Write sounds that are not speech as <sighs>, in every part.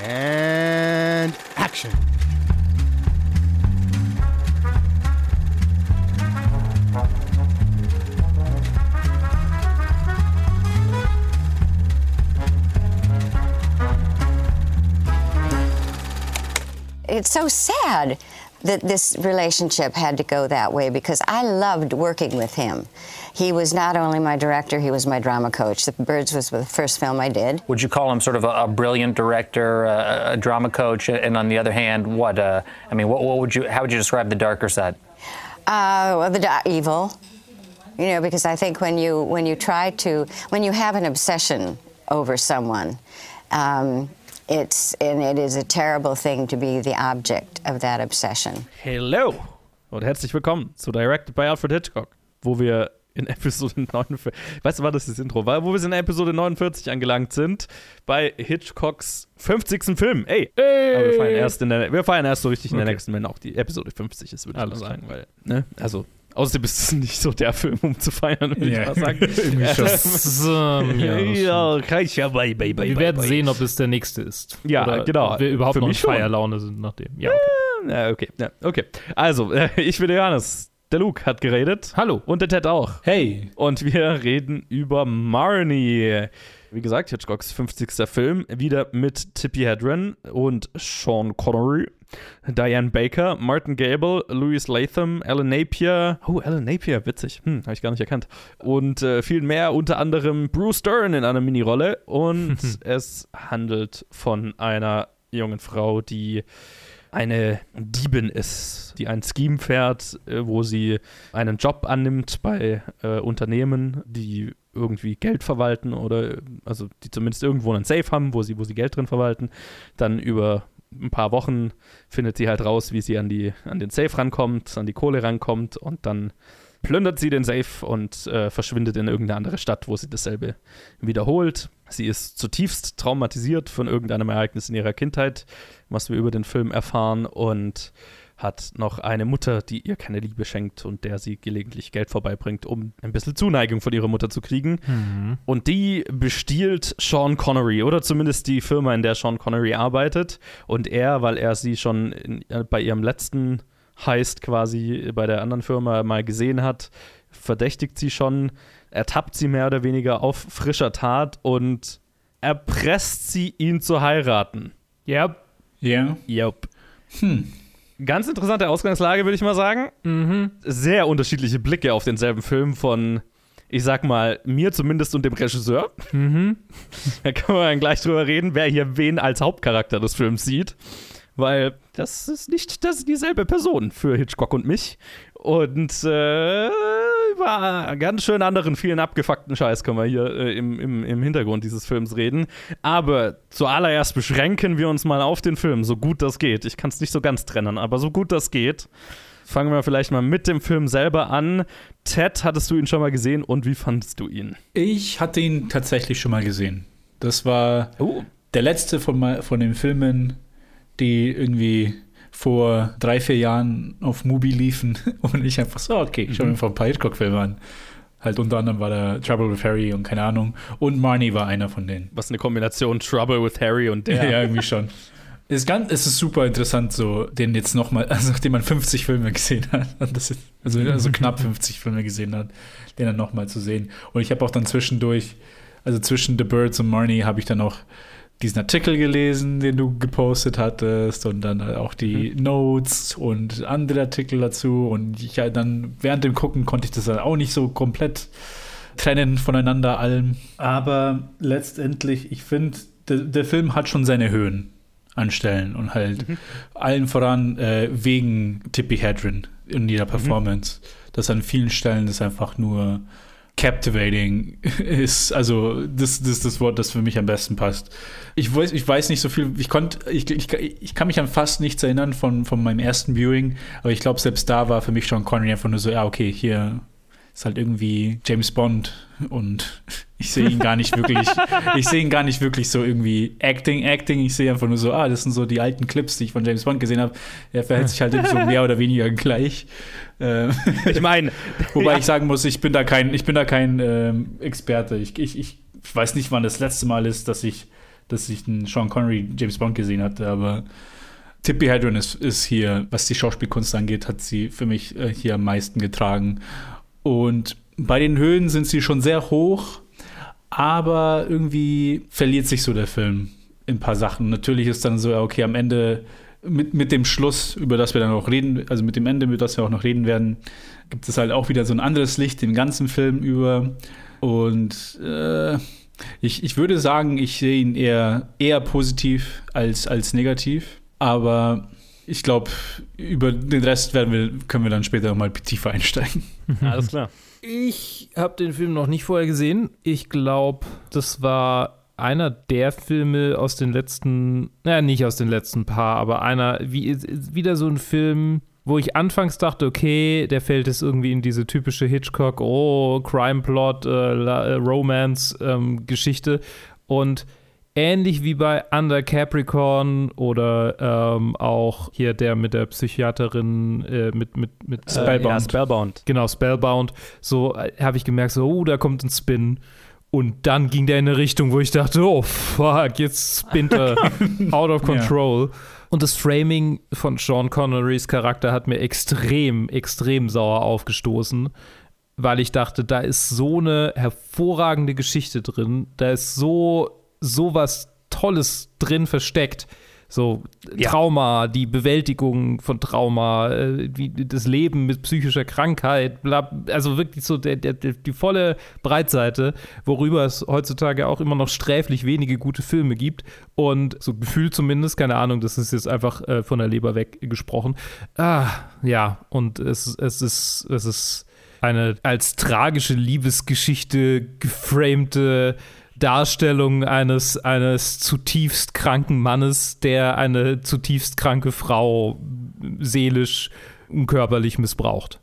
And action. It's so sad that this relationship had to go that way because I loved working with him. He was not only my director, he was my drama coach. The Birds was the first film I did. Would you call him sort of a, a brilliant director, a, a, drama coach, and on the other hand, what? Uh, I mean, what, what, would you? How would you describe the darker side? Uh, well, the evil. You know, because I think when you when you try to when you have an obsession over someone, um, it's and it is a terrible thing to be the object of that obsession. Hello und herzlich willkommen zu Directed by Alfred Hitchcock, wo wir in Episode <laughs> 49. Weißt du, war das das Intro? War, wo wir in Episode 49 angelangt sind, bei Hitchcocks 50. Film. Ey! Ey. Aber wir feiern erst, in der, wir feiern erst so richtig in der nächsten, wenn auch die Episode 50 ist, würde ich mal sagen. Weil, ne? Also, Außerdem ist es <laughs> nicht so der Film, um zu feiern, würde yeah. ich mal sagen. <laughs> ja, ja, kann ich ja bei, bei, bei. Wir werden sehen, ob es der nächste ist. Ja, Oder genau. Ob wir überhaupt Für noch in Feierlaune sind nach dem. Ja, okay. Ja, okay. Ja, okay. Also, <laughs> ich bin Johannes. Der Luke hat geredet. Hallo. Und der Ted auch. Hey. Und wir reden über Marnie. Wie gesagt, Hitchcocks 50. Film. Wieder mit Tippi Hedren und Sean Connery. Diane Baker, Martin Gable, Louis Latham, Alan Napier. Oh, Alan Napier, witzig. Hm, habe ich gar nicht erkannt. Und äh, viel mehr, unter anderem Bruce Dern in einer Minirolle. Und <laughs> es handelt von einer jungen Frau, die eine Diebin ist, die ein Scheme fährt, äh, wo sie einen Job annimmt bei äh, Unternehmen, die irgendwie Geld verwalten oder also die zumindest irgendwo einen Safe haben, wo sie, wo sie Geld drin verwalten, dann über ein paar Wochen findet sie halt raus, wie sie an, die, an den Safe rankommt, an die Kohle rankommt und dann plündert sie den Safe und äh, verschwindet in irgendeine andere Stadt, wo sie dasselbe wiederholt. Sie ist zutiefst traumatisiert von irgendeinem Ereignis in ihrer Kindheit, was wir über den Film erfahren und hat noch eine Mutter, die ihr keine Liebe schenkt und der sie gelegentlich Geld vorbeibringt, um ein bisschen Zuneigung von ihrer Mutter zu kriegen. Mhm. Und die bestiehlt Sean Connery oder zumindest die Firma, in der Sean Connery arbeitet. Und er, weil er sie schon in, äh, bei ihrem letzten Heist quasi bei der anderen Firma mal gesehen hat, verdächtigt sie schon, ertappt sie mehr oder weniger auf frischer Tat und erpresst sie, ihn zu heiraten. Yep. Ja. Yeah. Yep. Hm. Ganz interessante Ausgangslage, würde ich mal sagen. Mhm. Sehr unterschiedliche Blicke auf denselben Film von, ich sag mal, mir zumindest und dem Regisseur. Mhm. <laughs> da kann man dann gleich drüber reden, wer hier wen als Hauptcharakter des Films sieht. Weil das ist nicht das ist dieselbe Person für Hitchcock und mich. Und äh, über ganz schön anderen, vielen abgefuckten Scheiß können wir hier äh, im, im, im Hintergrund dieses Films reden. Aber zuallererst beschränken wir uns mal auf den Film, so gut das geht. Ich kann es nicht so ganz trennen, aber so gut das geht. Fangen wir vielleicht mal mit dem Film selber an. Ted, hattest du ihn schon mal gesehen und wie fandest du ihn? Ich hatte ihn tatsächlich schon mal gesehen. Das war oh. der letzte von, von den Filmen, die irgendwie vor drei, vier Jahren auf Mubi liefen <laughs> und ich einfach so, okay, ich schaue mir mhm. ein paar Hitchcock-Filme an. Halt unter anderem war da Trouble with Harry und keine Ahnung. Und Marnie war einer von denen. Was eine Kombination Trouble with Harry und der. ja, irgendwie schon. Es ist, ganz, es ist super interessant, so den jetzt nochmal, <laughs> also nachdem man 50 Filme gesehen hat, ist, also, also knapp <laughs> 50 Filme gesehen hat, den dann nochmal zu sehen. Und ich habe auch dann zwischendurch, also zwischen The Birds und Marnie, habe ich dann auch diesen Artikel gelesen, den du gepostet hattest und dann auch die mhm. Notes und andere Artikel dazu und ich halt dann während dem Gucken konnte ich das dann auch nicht so komplett trennen voneinander allem. Aber letztendlich, ich finde, der, der, Film hat schon seine Höhen an Stellen und halt mhm. allen voran äh, wegen Tippi Hedren in ihrer mhm. Performance. Mhm. Dass an vielen Stellen das einfach nur captivating <laughs> ist, also das, das ist das Wort, das für mich am besten passt. Ich weiß, ich weiß nicht so viel, ich konnte, ich, ich, ich kann mich an fast nichts erinnern von, von meinem ersten Viewing, aber ich glaube, selbst da war für mich schon Connery einfach nur so, ja, okay, hier ist halt irgendwie James Bond und <laughs> ich sehe ihn gar nicht wirklich, ich sehe ihn gar nicht wirklich so irgendwie Acting, Acting. Ich sehe einfach nur so, ah, das sind so die alten Clips, die ich von James Bond gesehen habe. Er verhält sich halt so mehr oder weniger <laughs> gleich. Ähm, ich meine, <laughs> wobei ja. ich sagen muss, ich bin da kein, ich bin da kein ähm, Experte. Ich, ich, ich weiß nicht, wann das letzte Mal ist, dass ich dass ich einen Sean Connery James Bond gesehen hatte, aber Tippi Hedren ist, ist hier, was die Schauspielkunst angeht, hat sie für mich äh, hier am meisten getragen. Und bei den Höhen sind sie schon sehr hoch, aber irgendwie verliert sich so der Film in ein paar Sachen. Natürlich ist dann so, okay, am Ende mit, mit dem Schluss, über das wir dann auch reden, also mit dem Ende, über das wir auch noch reden werden, gibt es halt auch wieder so ein anderes Licht den ganzen Film über. Und äh, ich, ich würde sagen, ich sehe ihn eher, eher positiv als, als negativ. Aber ich glaube, über den Rest werden wir, können wir dann später mal tiefer einsteigen. <laughs> Alles klar. Ich habe den Film noch nicht vorher gesehen. Ich glaube, das war einer der Filme aus den letzten, naja, nicht aus den letzten paar, aber einer, wie, wieder so ein Film, wo ich anfangs dachte, okay, der fällt jetzt irgendwie in diese typische Hitchcock, oh, Crime-Plot, äh, Romance-Geschichte. Ähm, und ähnlich wie bei Under Capricorn oder ähm, auch hier der mit der Psychiaterin äh, mit mit mit äh, Spellbound. Ja, Spellbound. Genau, Spellbound. So äh, habe ich gemerkt, so, oh, da kommt ein Spin. Und dann ging der in eine Richtung, wo ich dachte, oh fuck, jetzt spinnt er <laughs> out of control. Ja. Und das Framing von Sean Connerys Charakter hat mir extrem, extrem sauer aufgestoßen, weil ich dachte, da ist so eine hervorragende Geschichte drin, da ist so so was Tolles drin versteckt. So ja. Trauma, die Bewältigung von Trauma, äh, wie das Leben mit psychischer Krankheit, bla, also wirklich so der, der, die volle Breitseite, worüber es heutzutage auch immer noch sträflich wenige gute Filme gibt. Und so gefühlt zumindest, keine Ahnung, das ist jetzt einfach äh, von der Leber weg gesprochen. Ah, ja, und es, es ist, es ist eine als tragische Liebesgeschichte geframte Darstellung eines, eines zutiefst kranken Mannes, der eine zutiefst kranke Frau seelisch und körperlich missbraucht.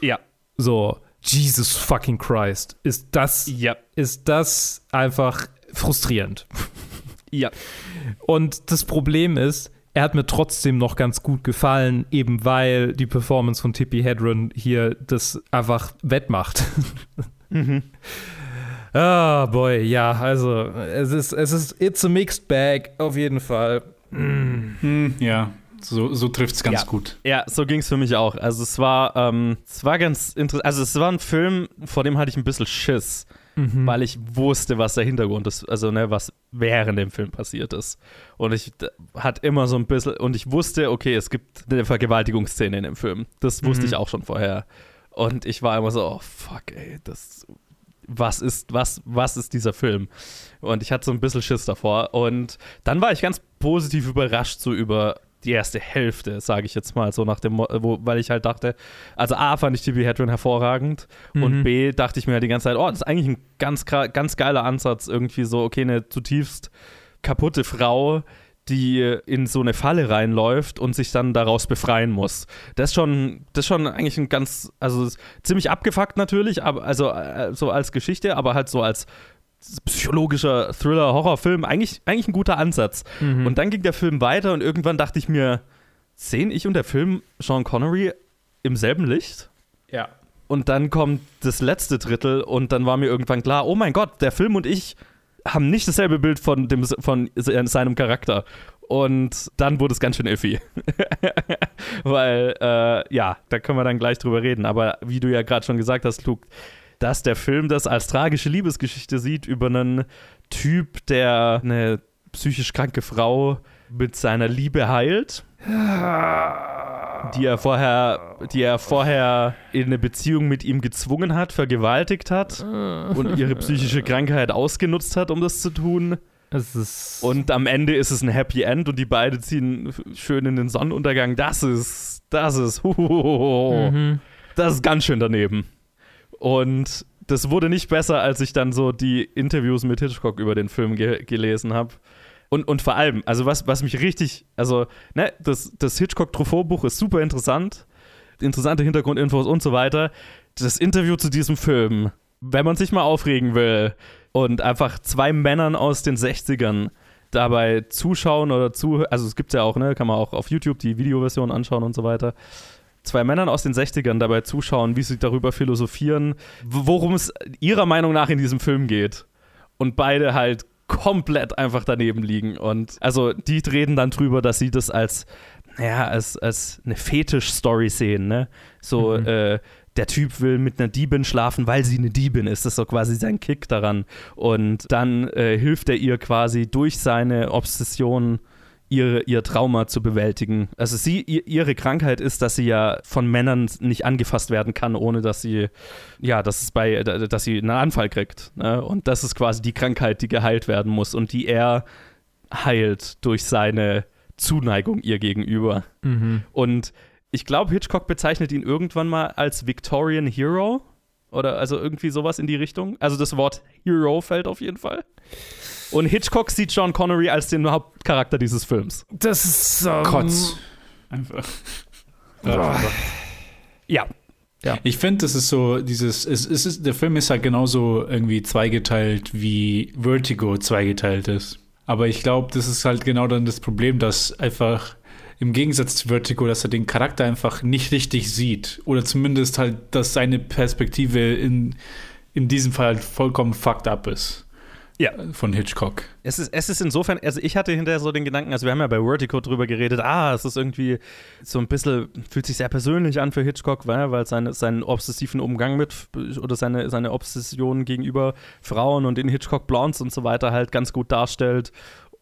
Ja. So, Jesus fucking Christ. Ist das, ja. ist das einfach frustrierend. Ja. Und das Problem ist, er hat mir trotzdem noch ganz gut gefallen, eben weil die Performance von Tippi Hedren hier das einfach wettmacht. Mhm. <laughs> Ah, boy, ja, also es ist, es ist, it's a mixed bag, auf jeden Fall. Mm. Ja, so, so trifft es ganz ja. gut. Ja, so ging es für mich auch. Also es war, ähm, es war ganz interessant. Also es war ein Film, vor dem hatte ich ein bisschen Schiss, mhm. weil ich wusste, was der Hintergrund ist, also ne, was während dem Film passiert ist. Und ich hat immer so ein bisschen, und ich wusste, okay, es gibt eine Vergewaltigungsszene in dem Film. Das wusste mhm. ich auch schon vorher. Und ich war immer so, oh fuck, ey, das was ist, was, was ist dieser Film? Und ich hatte so ein bisschen Schiss davor. Und dann war ich ganz positiv überrascht, so über die erste Hälfte, sage ich jetzt mal, so nach dem, wo, weil ich halt dachte, also A fand ich T.B. Hedren hervorragend mhm. und B dachte ich mir die ganze Zeit, oh, das ist eigentlich ein ganz, ganz geiler Ansatz, irgendwie so, okay, eine zutiefst kaputte Frau, die in so eine Falle reinläuft und sich dann daraus befreien muss. Das ist schon, das ist schon eigentlich ein ganz, also ziemlich abgefuckt natürlich, aber also äh, so als Geschichte, aber halt so als psychologischer Thriller, Horrorfilm, eigentlich, eigentlich ein guter Ansatz. Mhm. Und dann ging der Film weiter und irgendwann dachte ich mir, sehen ich und der Film Sean Connery im selben Licht? Ja. Und dann kommt das letzte Drittel und dann war mir irgendwann klar, oh mein Gott, der Film und ich haben nicht dasselbe Bild von, dem, von seinem Charakter. Und dann wurde es ganz schön iffy. <laughs> Weil, äh, ja, da können wir dann gleich drüber reden. Aber wie du ja gerade schon gesagt hast, Luke, dass der Film das als tragische Liebesgeschichte sieht über einen Typ, der eine psychisch kranke Frau mit seiner Liebe heilt <sighs> <sighs> die er vorher, die er vorher in eine Beziehung mit ihm gezwungen hat, vergewaltigt hat und ihre psychische Krankheit ausgenutzt hat, um das zu tun. und am Ende ist es ein Happy End und die beiden ziehen schön in den Sonnenuntergang. Das ist, das ist, <laughs> mhm. das ist ganz schön daneben. Und das wurde nicht besser, als ich dann so die Interviews mit Hitchcock über den Film ge gelesen habe. Und, und vor allem, also was, was mich richtig, also, ne, das, das Hitchcock-Truffaut-Buch ist super interessant, interessante Hintergrundinfos und so weiter. Das Interview zu diesem Film, wenn man sich mal aufregen will und einfach zwei Männern aus den 60ern dabei zuschauen oder zu, also es gibt ja auch, ne, kann man auch auf YouTube die Videoversion anschauen und so weiter. Zwei Männern aus den 60ern dabei zuschauen, wie sie darüber philosophieren, worum es ihrer Meinung nach in diesem Film geht. Und beide halt komplett einfach daneben liegen. Und also die reden dann drüber, dass sie das als, naja, als, als eine Fetisch-Story sehen, ne? So, Mhm. äh, der Typ will mit einer Diebin schlafen, weil sie eine Diebin ist. Das ist so quasi sein Kick daran. Und dann äh, hilft er ihr quasi durch seine Obsession ihre, ihr Trauma zu bewältigen. Also sie, ihr, ihre Krankheit ist, dass sie ja von Männern nicht angefasst werden kann, ohne dass sie, ja, dass es bei, dass sie einen Anfall kriegt. Ne? Und das ist quasi die Krankheit, die geheilt werden muss und die er heilt durch seine Zuneigung ihr gegenüber. Mhm. Und ich glaube, Hitchcock bezeichnet ihn irgendwann mal als Victorian Hero. Oder also irgendwie sowas in die Richtung. Also das Wort Hero fällt auf jeden Fall. Und Hitchcock sieht Sean Connery als den Hauptcharakter dieses Films. Das ist ähm, Kotz. Einfach. Ja. Ich finde, das ist so dieses, es, es ist, der Film ist halt genauso irgendwie zweigeteilt, wie Vertigo zweigeteilt ist. Aber ich glaube, das ist halt genau dann das Problem, dass einfach im Gegensatz zu Vertigo, dass er den Charakter einfach nicht richtig sieht. Oder zumindest halt, dass seine Perspektive in, in diesem Fall halt vollkommen fucked up ist. Ja. Von Hitchcock. Es ist, es ist insofern, also ich hatte hinterher so den Gedanken, also wir haben ja bei Vertigo drüber geredet, ah, es ist irgendwie so ein bisschen, fühlt sich sehr persönlich an für Hitchcock, weil, weil seine, seinen obsessiven Umgang mit oder seine, seine Obsession gegenüber Frauen und den Hitchcock Blondes und so weiter halt ganz gut darstellt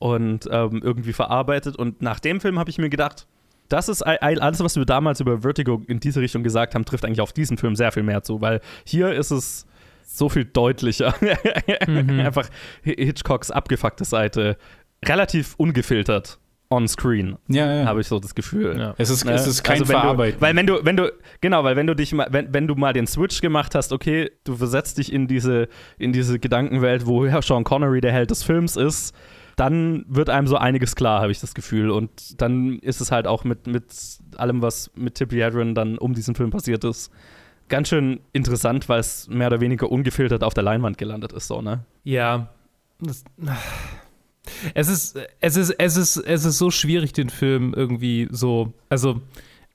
und ähm, irgendwie verarbeitet. Und nach dem Film habe ich mir gedacht, das ist all- all- alles, was wir damals über Vertigo in diese Richtung gesagt haben, trifft eigentlich auf diesen Film sehr viel mehr zu, weil hier ist es so viel deutlicher. <laughs> Einfach Hitchcocks abgefuckte Seite relativ ungefiltert on screen, Ja, ja. habe ich so das Gefühl. Ja. es, ist, Ne? es ist kein Also wenn Verarbeiten. Du, weil wenn du, wenn du, genau, weil wenn du dich mal, wenn, wenn du mal den Switch gemacht hast, okay, du versetzt dich in diese, in diese Gedankenwelt, wo Sean Connery der Held des Films ist, dann wird einem so einiges klar, habe ich das Gefühl. Und dann ist es halt auch mit, mit allem, was mit Tippi Hedren dann um diesen Film passiert ist, ganz schön interessant, weil es mehr oder weniger ungefiltert auf der Leinwand gelandet ist, so, ne? Ja. Das, es ist, es ist, es ist, es ist so schwierig, den Film irgendwie so. Also,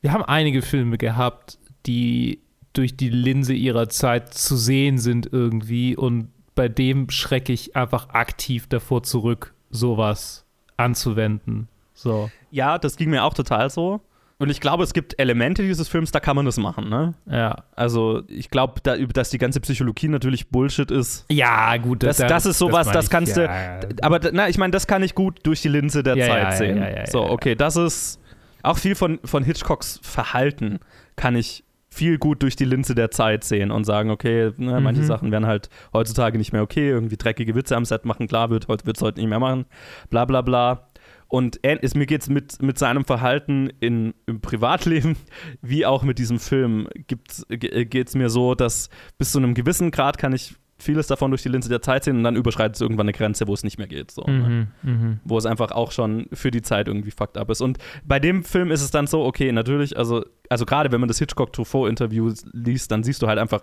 wir haben einige Filme gehabt, die durch die Linse ihrer Zeit zu sehen sind irgendwie und bei dem schrecke ich einfach aktiv davor zurück, sowas anzuwenden. So, Ja, das ging mir auch total so. Und ich glaube, es gibt Elemente dieses Films, da kann man das machen, ne? ja. Also, ich glaube, da, dass die ganze Psychologie natürlich Bullshit ist. Ja, gut, Das, das, ist sowas, das, meine ich, kannst ja, du. Aber na, ich meine, das kann ich gut durch die Linse der Ja, Zeit ja, ja, sehen. ja, ja, so, ja. okay, das ist auch viel von, von Hitchcocks Verhalten kann ich viel gut durch die Linse der Zeit sehen und sagen, okay, ne, manche Mhm. Sachen werden halt heutzutage nicht mehr okay, irgendwie dreckige Witze am Set machen, klar wird, heute wird es heute nicht mehr machen, bla bla bla. Und er, ist, mir geht es mit, mit seinem Verhalten in, im Privatleben <laughs> wie auch mit diesem Film geht es mir so, dass bis zu einem gewissen Grad kann ich vieles davon durch die Linse der Zeit sehen und dann überschreitet es irgendwann eine Grenze, wo es nicht mehr geht. So, ne? Mhm, mhm. Wo es einfach auch schon für die Zeit irgendwie fucked up ist. Und bei dem Film ist es dann so, okay, natürlich, also, also gerade wenn man das Hitchcock-Truffaut-Interview liest, dann siehst du halt einfach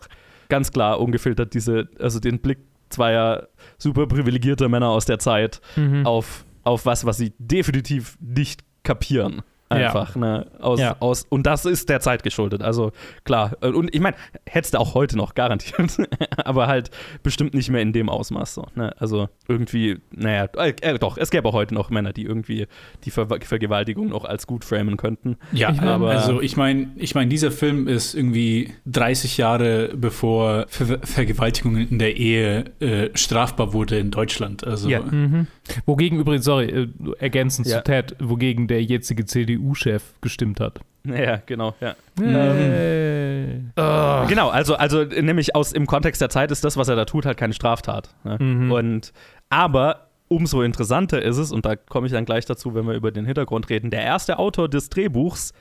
ganz klar ungefiltert diese, also den Blick zweier super privilegierter Männer aus der Zeit Mhm. auf, auf was, was sie definitiv nicht kapieren. Ja. Einfach, ne? Aus, Ja. aus, und das ist der Zeit geschuldet. Also klar. Und ich meine, hättest du auch heute noch garantiert. <laughs> Aber halt bestimmt nicht mehr in dem Ausmaß. So, ne? Also irgendwie, naja, äh, äh, doch, es gäbe auch heute noch Männer, die irgendwie die Ver Vergewaltigung noch als gut framen könnten. Ja, Ich mein- aber also ich meine, ich meine, dieser Film ist irgendwie 30 Jahre bevor Ver Vergewaltigung in der Ehe äh, strafbar wurde in Deutschland. Also Ja. Mhm. Wogegen übrigens, sorry, äh, ergänzend Ja. zu Ted, wogegen der jetzige CDU-Chef gestimmt hat. Ja, genau, ja. Äh. Ah. Genau, also, also nämlich aus im Kontext der Zeit ist das, was er da tut, halt keine Straftat. Ne? Mhm. Und aber umso interessanter ist es, und da komme ich dann gleich dazu, wenn wir über den Hintergrund reden, der erste Autor des Drehbuchs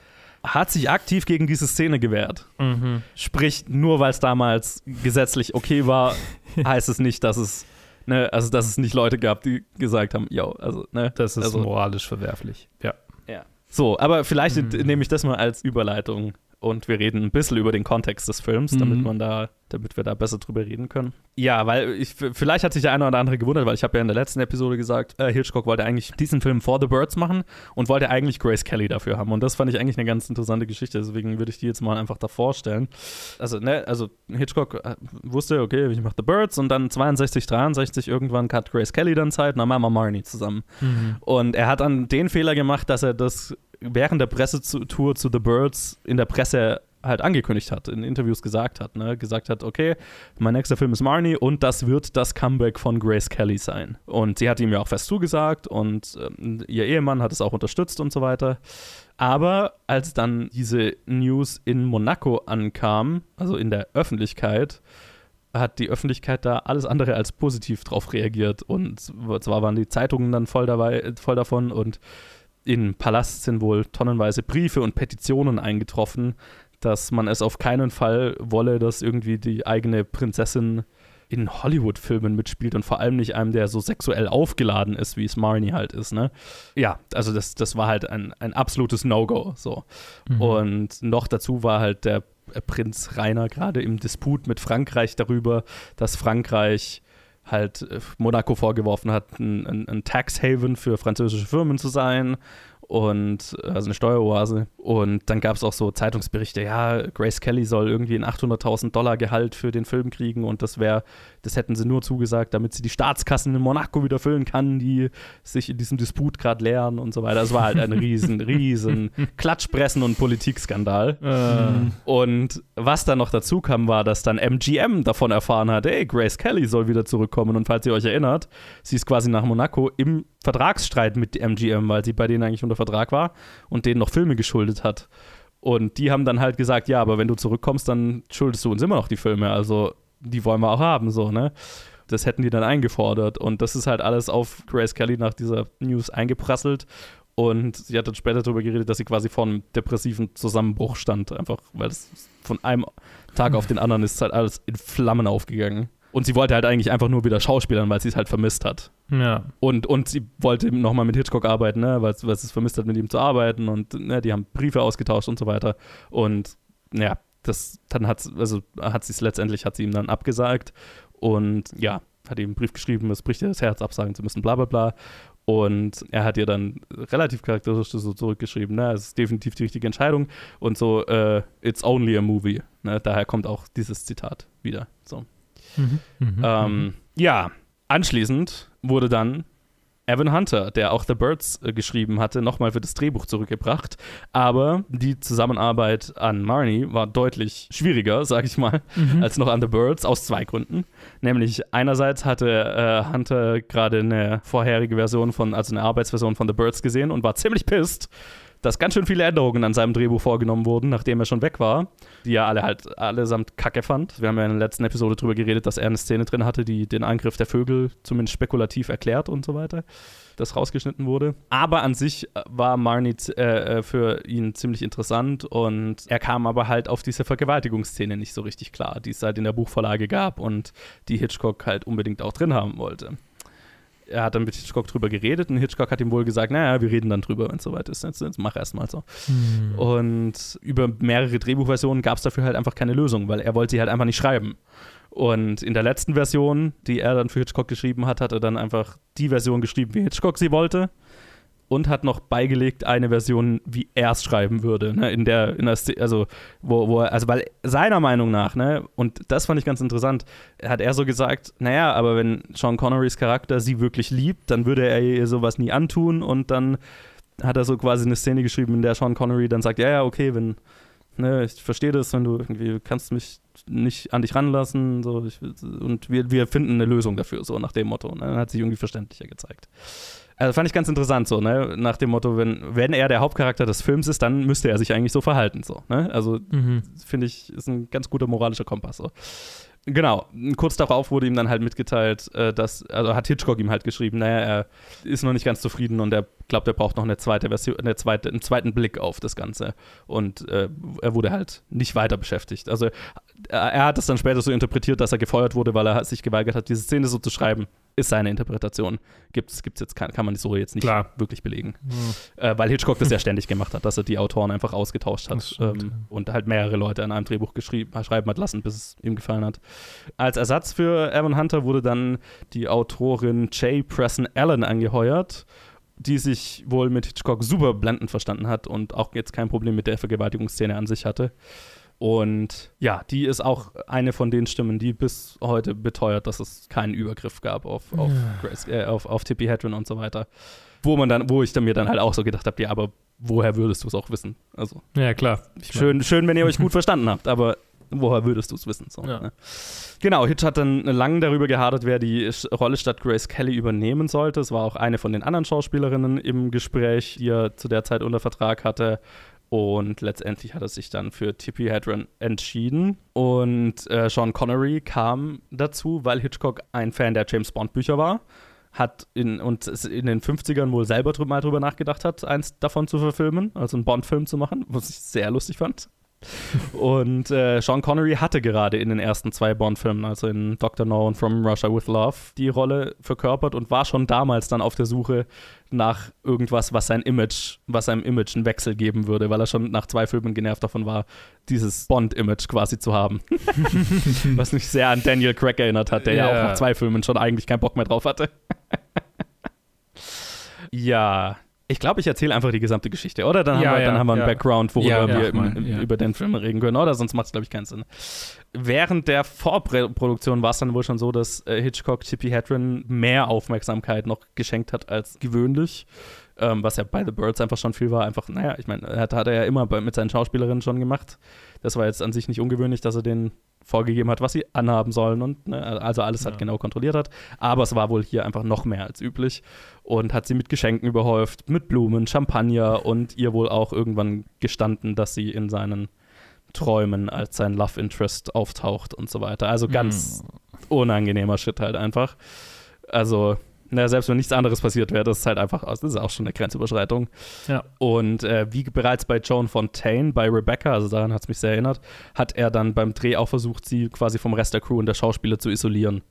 hat sich aktiv gegen diese Szene gewehrt. Mhm. Sprich, nur weil es damals gesetzlich okay war, <laughs> heißt es nicht, dass es, ne, also dass es nicht Leute gab, die gesagt haben, yo, also, ne, Das ist also, moralisch verwerflich. Ja. So, aber vielleicht Mhm. nehme ich das mal als Überleitung und wir reden ein bisschen über den Kontext des Films, Mhm. damit man da, damit wir da besser drüber reden können. Ja, weil ich, vielleicht hat sich der eine oder andere gewundert, weil ich habe ja in der letzten Episode gesagt, äh, Hitchcock wollte eigentlich diesen Film For the Birds machen und wollte eigentlich Grace Kelly dafür haben. Und das fand ich eigentlich eine ganz interessante Geschichte, deswegen würde ich die jetzt mal einfach da vorstellen. Also, ne, also Hitchcock äh, wusste, okay, ich mache The Birds und dann 62, 63 irgendwann hat Grace Kelly dann Zeit, und dann machen wir Marnie zusammen. Und er hat dann den Fehler gemacht, dass er das während der Pressetour zu The Birds in der Presse halt angekündigt hat, in Interviews gesagt hat, ne? gesagt hat, okay, mein nächster Film ist Marnie und das wird das Comeback von Grace Kelly sein. Und sie hat ihm ja auch fest zugesagt und ähm, ihr Ehemann hat es auch unterstützt und so weiter. Aber als dann diese News in Monaco ankam, also in der Öffentlichkeit, hat die Öffentlichkeit da alles andere als positiv drauf reagiert. Und zwar waren die Zeitungen dann voll, dabei, voll davon und im Palast sind wohl tonnenweise Briefe und Petitionen eingetroffen, dass man es auf keinen Fall wolle, dass irgendwie die eigene Prinzessin in Hollywood-Filmen mitspielt und vor allem nicht einem, der so sexuell aufgeladen ist, wie es Marnie halt ist, ne? Ja, also das, das war halt ein, ein absolutes No-Go, so. Und noch dazu war halt der Prinz Rainer gerade im Disput mit Frankreich darüber, dass Frankreich halt äh, Monaco vorgeworfen hat, ein, ein, ein Tax Haven für französische Firmen zu sein und äh, also eine Steueroase. Und dann gab es auch so Zeitungsberichte, ja, Grace Kelly soll irgendwie ein 800.000 Dollar Gehalt für den Film kriegen und das wäre, das hätten sie nur zugesagt, damit sie die Staatskassen in Monaco wieder füllen kann, die sich in diesem Disput gerade leeren und so weiter. Es war halt ein riesen, <laughs> riesen Klatschpressen- und Politikskandal. Und was dann noch dazu kam, war, dass dann MGM davon erfahren hat, ey, Grace Kelly soll wieder zurückkommen. Und falls ihr euch erinnert, sie ist quasi nach Monaco im Vertragsstreit mit MGM, weil sie bei denen eigentlich unter Vertrag war und denen noch Filme geschuldet hat. Und die haben dann halt gesagt, ja, aber wenn du zurückkommst, dann schuldest du uns immer noch die Filme. Also die wollen wir auch haben, so, ne? Das hätten die dann eingefordert. Und das ist halt alles auf Grace Kelly nach dieser News eingeprasselt. Und sie hat dann später darüber geredet, dass sie quasi vor einem depressiven Zusammenbruch stand. Einfach, weil es von einem Tag auf den anderen ist halt alles in Flammen aufgegangen. Und sie wollte halt eigentlich einfach nur wieder Schauspielern, weil sie es halt vermisst hat. Ja. Und, und sie wollte nochmal mit Hitchcock arbeiten, ne, weil, weil sie es vermisst hat, mit ihm zu arbeiten. Und ne, die haben Briefe ausgetauscht und so weiter. Und ja, das dann hat also hat sie es letztendlich, hat sie ihm dann abgesagt. Und ja, hat ihm einen Brief geschrieben, es bricht ihr das Herz, absagen zu müssen, bla bla bla. Und er hat ihr dann relativ charakteristisch so zurückgeschrieben, ne, es ist definitiv die richtige Entscheidung. Und so, äh, it's only a movie. Ne, daher kommt auch dieses Zitat wieder. So. Mhm. Mhm. Ähm, ja, anschließend wurde dann Evan Hunter, der auch The Birds äh, geschrieben hatte, nochmal für das Drehbuch zurückgebracht. Aber die Zusammenarbeit an Marnie war deutlich schwieriger, <laughs> sag ich mal, als noch an The Birds, aus zwei Gründen. Nämlich einerseits hatte äh, Hunter gerade eine vorherige Version von, also eine Arbeitsversion von The Birds gesehen und war ziemlich pisst, dass ganz schön viele Änderungen an seinem Drehbuch vorgenommen wurden, nachdem er schon weg war, die er alle halt allesamt kacke fand. Wir haben ja in der letzten Episode darüber geredet, dass er eine Szene drin hatte, die den Angriff der Vögel zumindest spekulativ erklärt und so weiter, das rausgeschnitten wurde. Aber an sich äh, war Marnie äh, äh, für ihn ziemlich interessant und er kam aber halt auf diese Vergewaltigungsszene nicht so richtig klar, die es halt in der Buchvorlage gab und die Hitchcock halt unbedingt auch drin haben wollte er hat dann mit Hitchcock drüber geredet und Hitchcock hat ihm wohl gesagt, naja, wir reden dann drüber, wenn es soweit ist. Jetzt, jetzt mach erst mal so. Mhm. Und über mehrere Drehbuchversionen gab es dafür halt einfach keine Lösung, weil er wollte sie halt einfach nicht schreiben. Und in der letzten Version, die er dann für Hitchcock geschrieben hat, hat er dann einfach die Version geschrieben, wie Hitchcock sie wollte. Und hat noch beigelegt eine Version, wie er es schreiben würde, ne? in der, in der also wo, wo er, also weil seiner Meinung nach, ne, und das fand ich ganz interessant, hat er so gesagt, naja, aber wenn Sean Connerys Charakter sie wirklich liebt, dann würde er ihr sowas nie antun und dann hat er so quasi eine Szene geschrieben, in der Sean Connery dann sagt, ja, ja, okay, wenn, ne, ich verstehe das, wenn du irgendwie, kannst mich nicht an dich ranlassen, so, ich, und wir, wir finden eine Lösung dafür, so nach dem Motto. Ne? Dann hat sich irgendwie verständlicher gezeigt. Also fand ich ganz interessant, so, ne? Nach dem Motto, wenn, wenn er der Hauptcharakter des Films ist, dann müsste er sich eigentlich so verhalten, so, ne? Also Mhm. finde ich, ist ein ganz guter moralischer Kompass. So. Genau, kurz darauf wurde ihm dann halt mitgeteilt, äh, dass, also hat Hitchcock ihm halt geschrieben, naja, er ist noch nicht ganz zufrieden und er glaubt, er braucht noch eine zweite Version, eine zweite, einen zweiten Blick auf das Ganze. Und äh, er wurde halt nicht weiter beschäftigt. Also er hat es dann später so interpretiert, dass er gefeuert wurde, weil er sich geweigert hat, diese Szene so zu schreiben. Ist seine Interpretation. Gibt's, gibt's jetzt, kann, kann man so jetzt nicht Klar. wirklich belegen. Äh, weil Hitchcock das ja ständig gemacht hat, dass er die Autoren einfach ausgetauscht hat ähm, und halt mehrere Leute an einem Drehbuch geschrieben, schreiben hat lassen, bis es ihm gefallen hat. Als Ersatz für Evan Hunter wurde dann die Autorin Jay Presson Allen angeheuert, die sich wohl mit Hitchcock super blendend verstanden hat und auch jetzt kein Problem mit der Vergewaltigungsszene an sich hatte. Und ja, die ist auch eine von den Stimmen, die bis heute beteuert, dass es keinen Übergriff gab auf, auf, Grace, äh, auf, auf Tippi Hedren und so weiter. Wo man dann, wo ich dann mir dann halt auch so gedacht habe, ja, aber woher würdest du es auch wissen? Also Ja, klar. Schön, schön, wenn ihr euch gut <laughs> verstanden habt, aber woher würdest du es wissen? So, Ja. ne? Genau, Hitch hat dann lange darüber gehadert, wer die Rolle statt Grace Kelly übernehmen sollte. Es war auch eine von den anderen Schauspielerinnen im Gespräch, die er zu der Zeit unter Vertrag hatte. Und letztendlich hat er sich dann für Tippi Hedren entschieden. Und äh, Sean Connery kam dazu, weil Hitchcock ein Fan der James Bond Bücher war. Hat in, und in den 50ern wohl selber mal drüber nachgedacht hat, eins davon zu verfilmen, also einen Bond-Film zu machen, was ich sehr lustig fand. Und äh, Sean Connery hatte gerade in den ersten zwei Bond-Filmen, also in Dr. No und From Russia with Love, die Rolle verkörpert und war schon damals dann auf der Suche nach irgendwas, was sein Image, was seinem Image einen Wechsel geben würde, weil er schon nach zwei Filmen genervt davon war, dieses Bond-Image quasi zu haben. <laughs> was mich sehr an Daniel Craig erinnert hat, der ja, Ja. auch nach zwei Filmen schon eigentlich keinen Bock mehr drauf hatte. <laughs> ja. Ich glaube, ich erzähle einfach die gesamte Geschichte, oder? Dann haben Ja, wir, dann ja, haben wir einen. Background, worüber wir im, über den Film reden können, oder? Sonst macht es, glaube ich, keinen Sinn. Während der Vorproduktion war es dann wohl schon so, dass äh, Hitchcock Tippi Hedren mehr Aufmerksamkeit noch geschenkt hat als gewöhnlich. Ähm, was ja bei The Birds einfach schon viel war. Einfach, naja, ich meine, hat, hat er ja immer bei, mit seinen Schauspielerinnen schon gemacht. Das war jetzt an sich nicht ungewöhnlich, dass er denen vorgegeben hat, was sie anhaben sollen und ne, also alles halt Ja. genau kontrolliert hat. Aber es war wohl hier einfach noch mehr als üblich und hat sie mit Geschenken überhäuft, mit Blumen, Champagner und ihr wohl auch irgendwann gestanden, dass sie in seinen Träumen als sein Love Interest auftaucht und so weiter. Also ganz unangenehmer Shit halt einfach. Also, na, selbst wenn nichts anderes passiert wäre, das ist halt einfach, das ist auch schon eine Grenzüberschreitung. Ja. Und äh, wie bereits bei Joan Fontaine, bei Rebecca, also daran hat es mich sehr erinnert, hat er dann beim Dreh auch versucht, sie quasi vom Rest der Crew und der Schauspieler zu isolieren.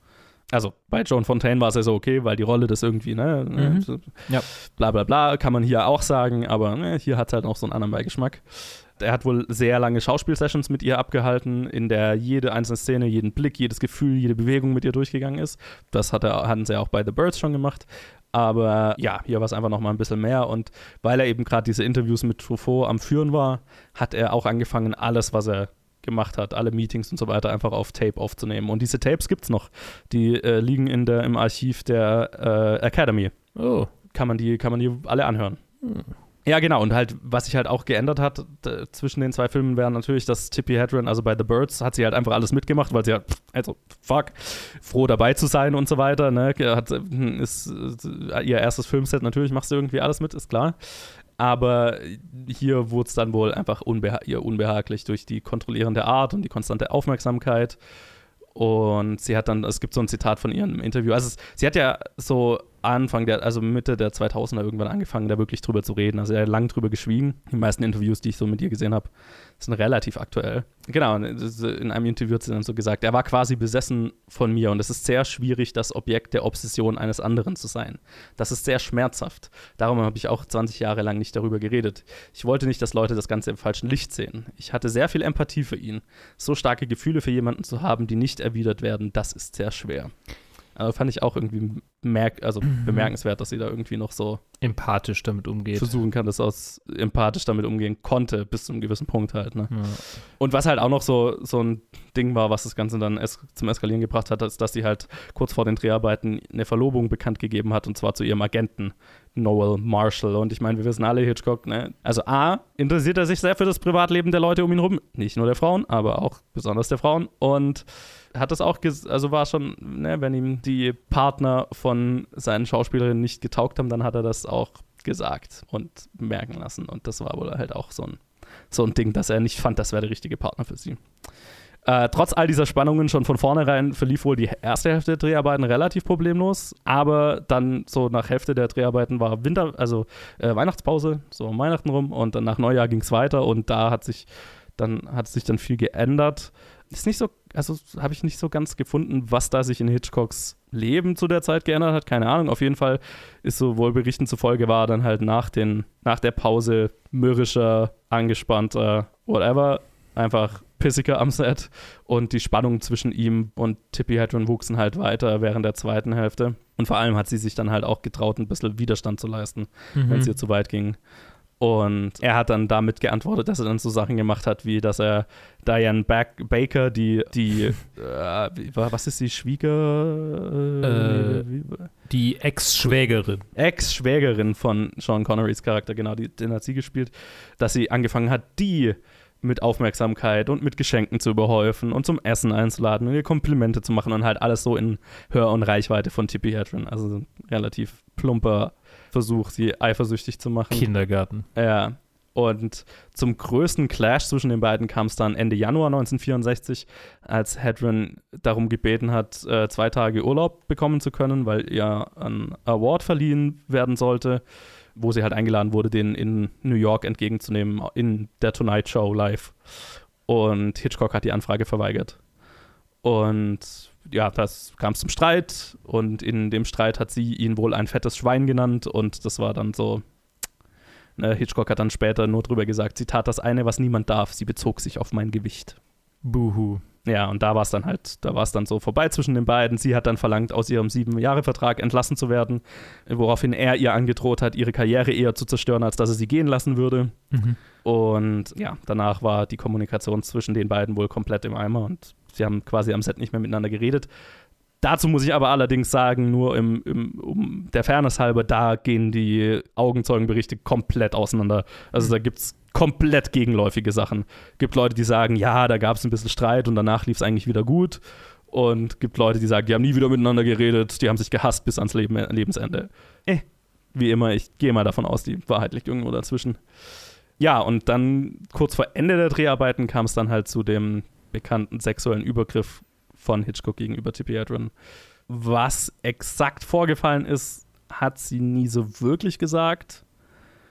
Also bei Joan Fontaine war es ja so okay, weil die Rolle das irgendwie, ne, ne Mhm. so, Ja. bla bla bla, kann man hier auch sagen, aber ne, hier hat es halt noch so einen anderen Beigeschmack. Er hat wohl sehr lange Schauspielsessions mit ihr abgehalten, in der jede einzelne Szene, jeden Blick, jedes Gefühl, jede Bewegung mit ihr durchgegangen ist. Das hat er, hatten sie auch bei The Birds schon gemacht. Aber ja, hier war es einfach noch mal ein bisschen mehr. Und weil er eben gerade diese Interviews mit Truffaut am Führen war, hat er auch angefangen, alles, was er gemacht hat, alle Meetings und so weiter, einfach auf Tape aufzunehmen. Und diese Tapes gibt es noch. Die äh, liegen in der, im Archiv der äh, Academy Oh. kann man die, kann man die alle anhören. Ja, genau. Und halt, was sich halt auch geändert hat zwischen den zwei Filmen, wäre natürlich, dass Tippi Hedren, also bei The Birds, hat sie halt einfach alles mitgemacht, weil sie halt, also, fuck, froh dabei zu sein und so weiter. Ne? Hat, hm, ist äh, ihr erstes Filmset, natürlich machst du irgendwie alles mit, ist klar. Aber hier wurde es dann wohl einfach unbeha ihr unbehaglich durch die kontrollierende Art und die konstante Aufmerksamkeit. Und sie hat dann, es gibt so ein Zitat von ihr im Interview. Also, sie hat ja so Anfang der, also Mitte der 2000er irgendwann angefangen, da wirklich drüber zu reden. Also, er hat lang drüber geschwiegen. Die meisten Interviews, die ich so mit ihr gesehen habe, sind relativ aktuell. Genau, in einem Interview hat sie dann so gesagt, er war quasi besessen von mir und es ist sehr schwierig, das Objekt der Obsession eines anderen zu sein. Das ist sehr schmerzhaft. Darum habe ich auch 20 Jahre lang nicht darüber geredet. Ich wollte nicht, dass Leute das Ganze im falschen Licht sehen. Ich hatte sehr viel Empathie für ihn. So starke Gefühle für jemanden zu haben, die nicht erwidert werden, das ist sehr schwer. Also fand ich auch irgendwie merk also bemerkenswert, dass sie da irgendwie noch so Empathisch damit umgeht. versuchen kann, dass aus empathisch damit umgehen konnte, bis zu einem gewissen Punkt halt. Ne? Ja. Und was halt auch noch so, so ein Ding war, was das Ganze dann es zum Eskalieren gebracht hat, ist, dass sie halt kurz vor den Dreharbeiten eine Verlobung bekannt gegeben hat und zwar zu ihrem Agenten Noel Marshall. Und ich meine, wir wissen alle, Hitchcock, ne? Also A, interessiert er sich sehr für das Privatleben der Leute um ihn rum, nicht nur der Frauen, aber auch besonders der Frauen. Und hat das auch, also war schon, ne, wenn ihm die Partner von seinen Schauspielerinnen nicht getaugt haben, dann hat er das auch gesagt und merken lassen. Und das war wohl halt auch so ein, so ein Ding, dass er nicht fand, das wäre der richtige Partner für sie. Äh, trotz all dieser Spannungen schon von vornherein verlief wohl die erste Hälfte der Dreharbeiten relativ problemlos, aber dann so nach Hälfte der Dreharbeiten war Winter, also äh, Weihnachtspause, so um Weihnachten rum und dann nach Neujahr ging es weiter und da hat sich dann hat sich dann viel geändert. ist nicht so, also habe ich nicht so ganz gefunden, was da sich in Hitchcocks Leben zu der Zeit geändert hat. Keine Ahnung. Auf jeden Fall ist so wohl Berichten zufolge war dann halt nach, den, nach der Pause mürrischer, angespannter, whatever, einfach pissiger am Set und die Spannung zwischen ihm und Tippi Hedren wuchsen halt weiter während der zweiten Hälfte. Und vor allem hat sie sich dann halt auch getraut, ein bisschen Widerstand zu leisten, mhm. wenn es ihr zu weit ging. Und er hat dann damit geantwortet, dass er dann so Sachen gemacht hat, wie dass er Diane Back Baker, die, die <laughs> äh, was ist die Schwieger? Äh, die Ex-Schwägerin. Ex-Schwägerin von Sean Connerys Charakter, genau, die, den hat sie gespielt, dass sie angefangen hat, die mit Aufmerksamkeit und mit Geschenken zu überhäufen und zum Essen einzuladen und ihr Komplimente zu machen und halt alles so in Hör- und Reichweite von Tippi Hedren. Also relativ plumper Versuch, sie eifersüchtig zu machen. Kindergarten. Ja. Und zum größten Clash zwischen den beiden kam es dann Ende Januar 1964, als Hedren darum gebeten hat, äh, zwei Tage Urlaub bekommen zu können, weil ihr ein Award verliehen werden sollte, wo sie halt eingeladen wurde, den in New York entgegenzunehmen, in der Tonight Show live. Und Hitchcock hat die Anfrage verweigert. Und ja, das kam zum Streit und in dem Streit hat sie ihn wohl ein fettes Schwein genannt und das war dann so. Ne, Hitchcock hat dann später nur drüber gesagt, sie tat das eine, was niemand darf, sie bezog sich auf mein Gewicht. Buhu. Ja, und da war es dann halt, da war es dann so vorbei zwischen den beiden. Sie hat dann verlangt, aus ihrem sieben-Jahre-Vertrag entlassen zu werden, woraufhin er ihr angedroht hat, ihre Karriere eher zu zerstören, als dass er sie gehen lassen würde. Mhm. Und ja, danach war die Kommunikation zwischen den beiden wohl komplett im Eimer und sie haben quasi am Set nicht mehr miteinander geredet. Dazu muss ich aber allerdings sagen, nur im, im, um der Fairness halber, da gehen die Augenzeugenberichte komplett auseinander. Also da gibt es komplett gegenläufige Sachen. Gibt Leute, die sagen, ja, da gab es ein bisschen Streit und danach lief es eigentlich wieder gut. Und gibt Leute, die sagen, die haben nie wieder miteinander geredet, die haben sich gehasst bis ans Leben, Lebensende. Eh, wie immer, ich gehe mal davon aus, die Wahrheit liegt irgendwo dazwischen. Ja, und dann kurz vor Ende der Dreharbeiten kam es dann halt zu dem bekannten sexuellen Übergriff von Hitchcock gegenüber Tippi Hedren. Was exakt vorgefallen ist, hat sie nie so wirklich gesagt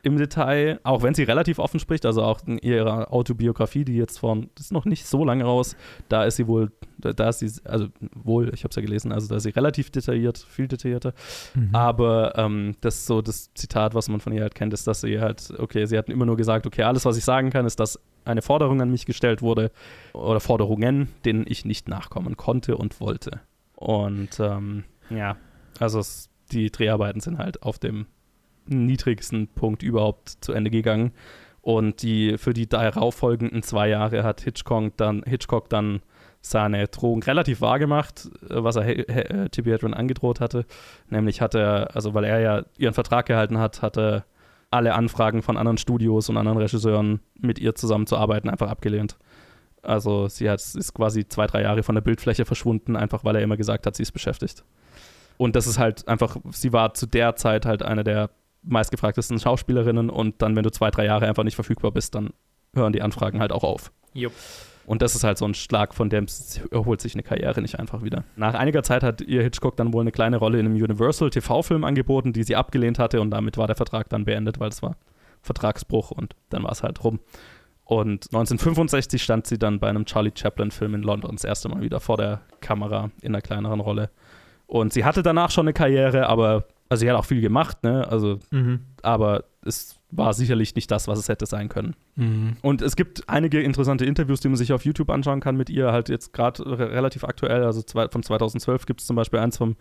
im Detail, auch wenn sie relativ offen spricht, also auch in ihrer Autobiografie, die jetzt von, das ist noch nicht so lange raus, da ist sie wohl, da ist sie, also wohl, ich habe es ja gelesen, also da ist sie relativ detailliert, viel detaillierter, mhm. aber ähm, das ist so das Zitat, was man von ihr halt kennt, ist, dass sie halt, okay, sie hat immer nur gesagt, okay, alles, was ich sagen kann, ist, dass eine Forderung an mich gestellt wurde oder Forderungen, denen ich nicht nachkommen konnte und wollte. Und ähm, ja, also es, die Dreharbeiten sind halt auf dem niedrigsten Punkt überhaupt zu Ende gegangen. Und die, für die darauffolgenden zwei Jahre hat Hitchcock dann, Hitchcock dann seine Drohung relativ wahr gemacht, was er äh, Tippi Hedren angedroht hatte. Nämlich hat er, also weil er ja ihren Vertrag gehalten hat, hat er alle Anfragen von anderen Studios und anderen Regisseuren mit ihr zusammenzuarbeiten einfach abgelehnt. Also sie hat, ist quasi zwei, drei Jahre von der Bildfläche verschwunden, einfach weil er immer gesagt hat, sie ist beschäftigt. Und das ist halt einfach, sie war zu der Zeit halt eine der meistgefragtesten Schauspielerinnen und dann, wenn du zwei, drei Jahre einfach nicht verfügbar bist, dann hören die Anfragen halt auch auf. Jupp. Und das ist halt so ein Schlag, von dem erholt sich eine Karriere nicht einfach wieder. Nach einiger Zeit hat ihr Hitchcock dann wohl eine kleine Rolle in einem Universal TV-Film angeboten, die sie abgelehnt hatte und damit war der Vertrag dann beendet, weil es war Vertragsbruch und dann war es halt rum. Und 1965 stand sie dann bei einem Charlie Chaplin-Film in London das erste Mal wieder vor der Kamera in einer kleineren Rolle. Und sie hatte danach schon eine Karriere, aber also sie hat auch viel gemacht, ne? Also, mhm. aber es war sicherlich nicht das, was es hätte sein können. Mhm. Und es gibt einige interessante Interviews, die man sich auf YouTube anschauen kann mit ihr, halt jetzt gerade relativ aktuell. Also zwei, von 2012 gibt es zum Beispiel eins vom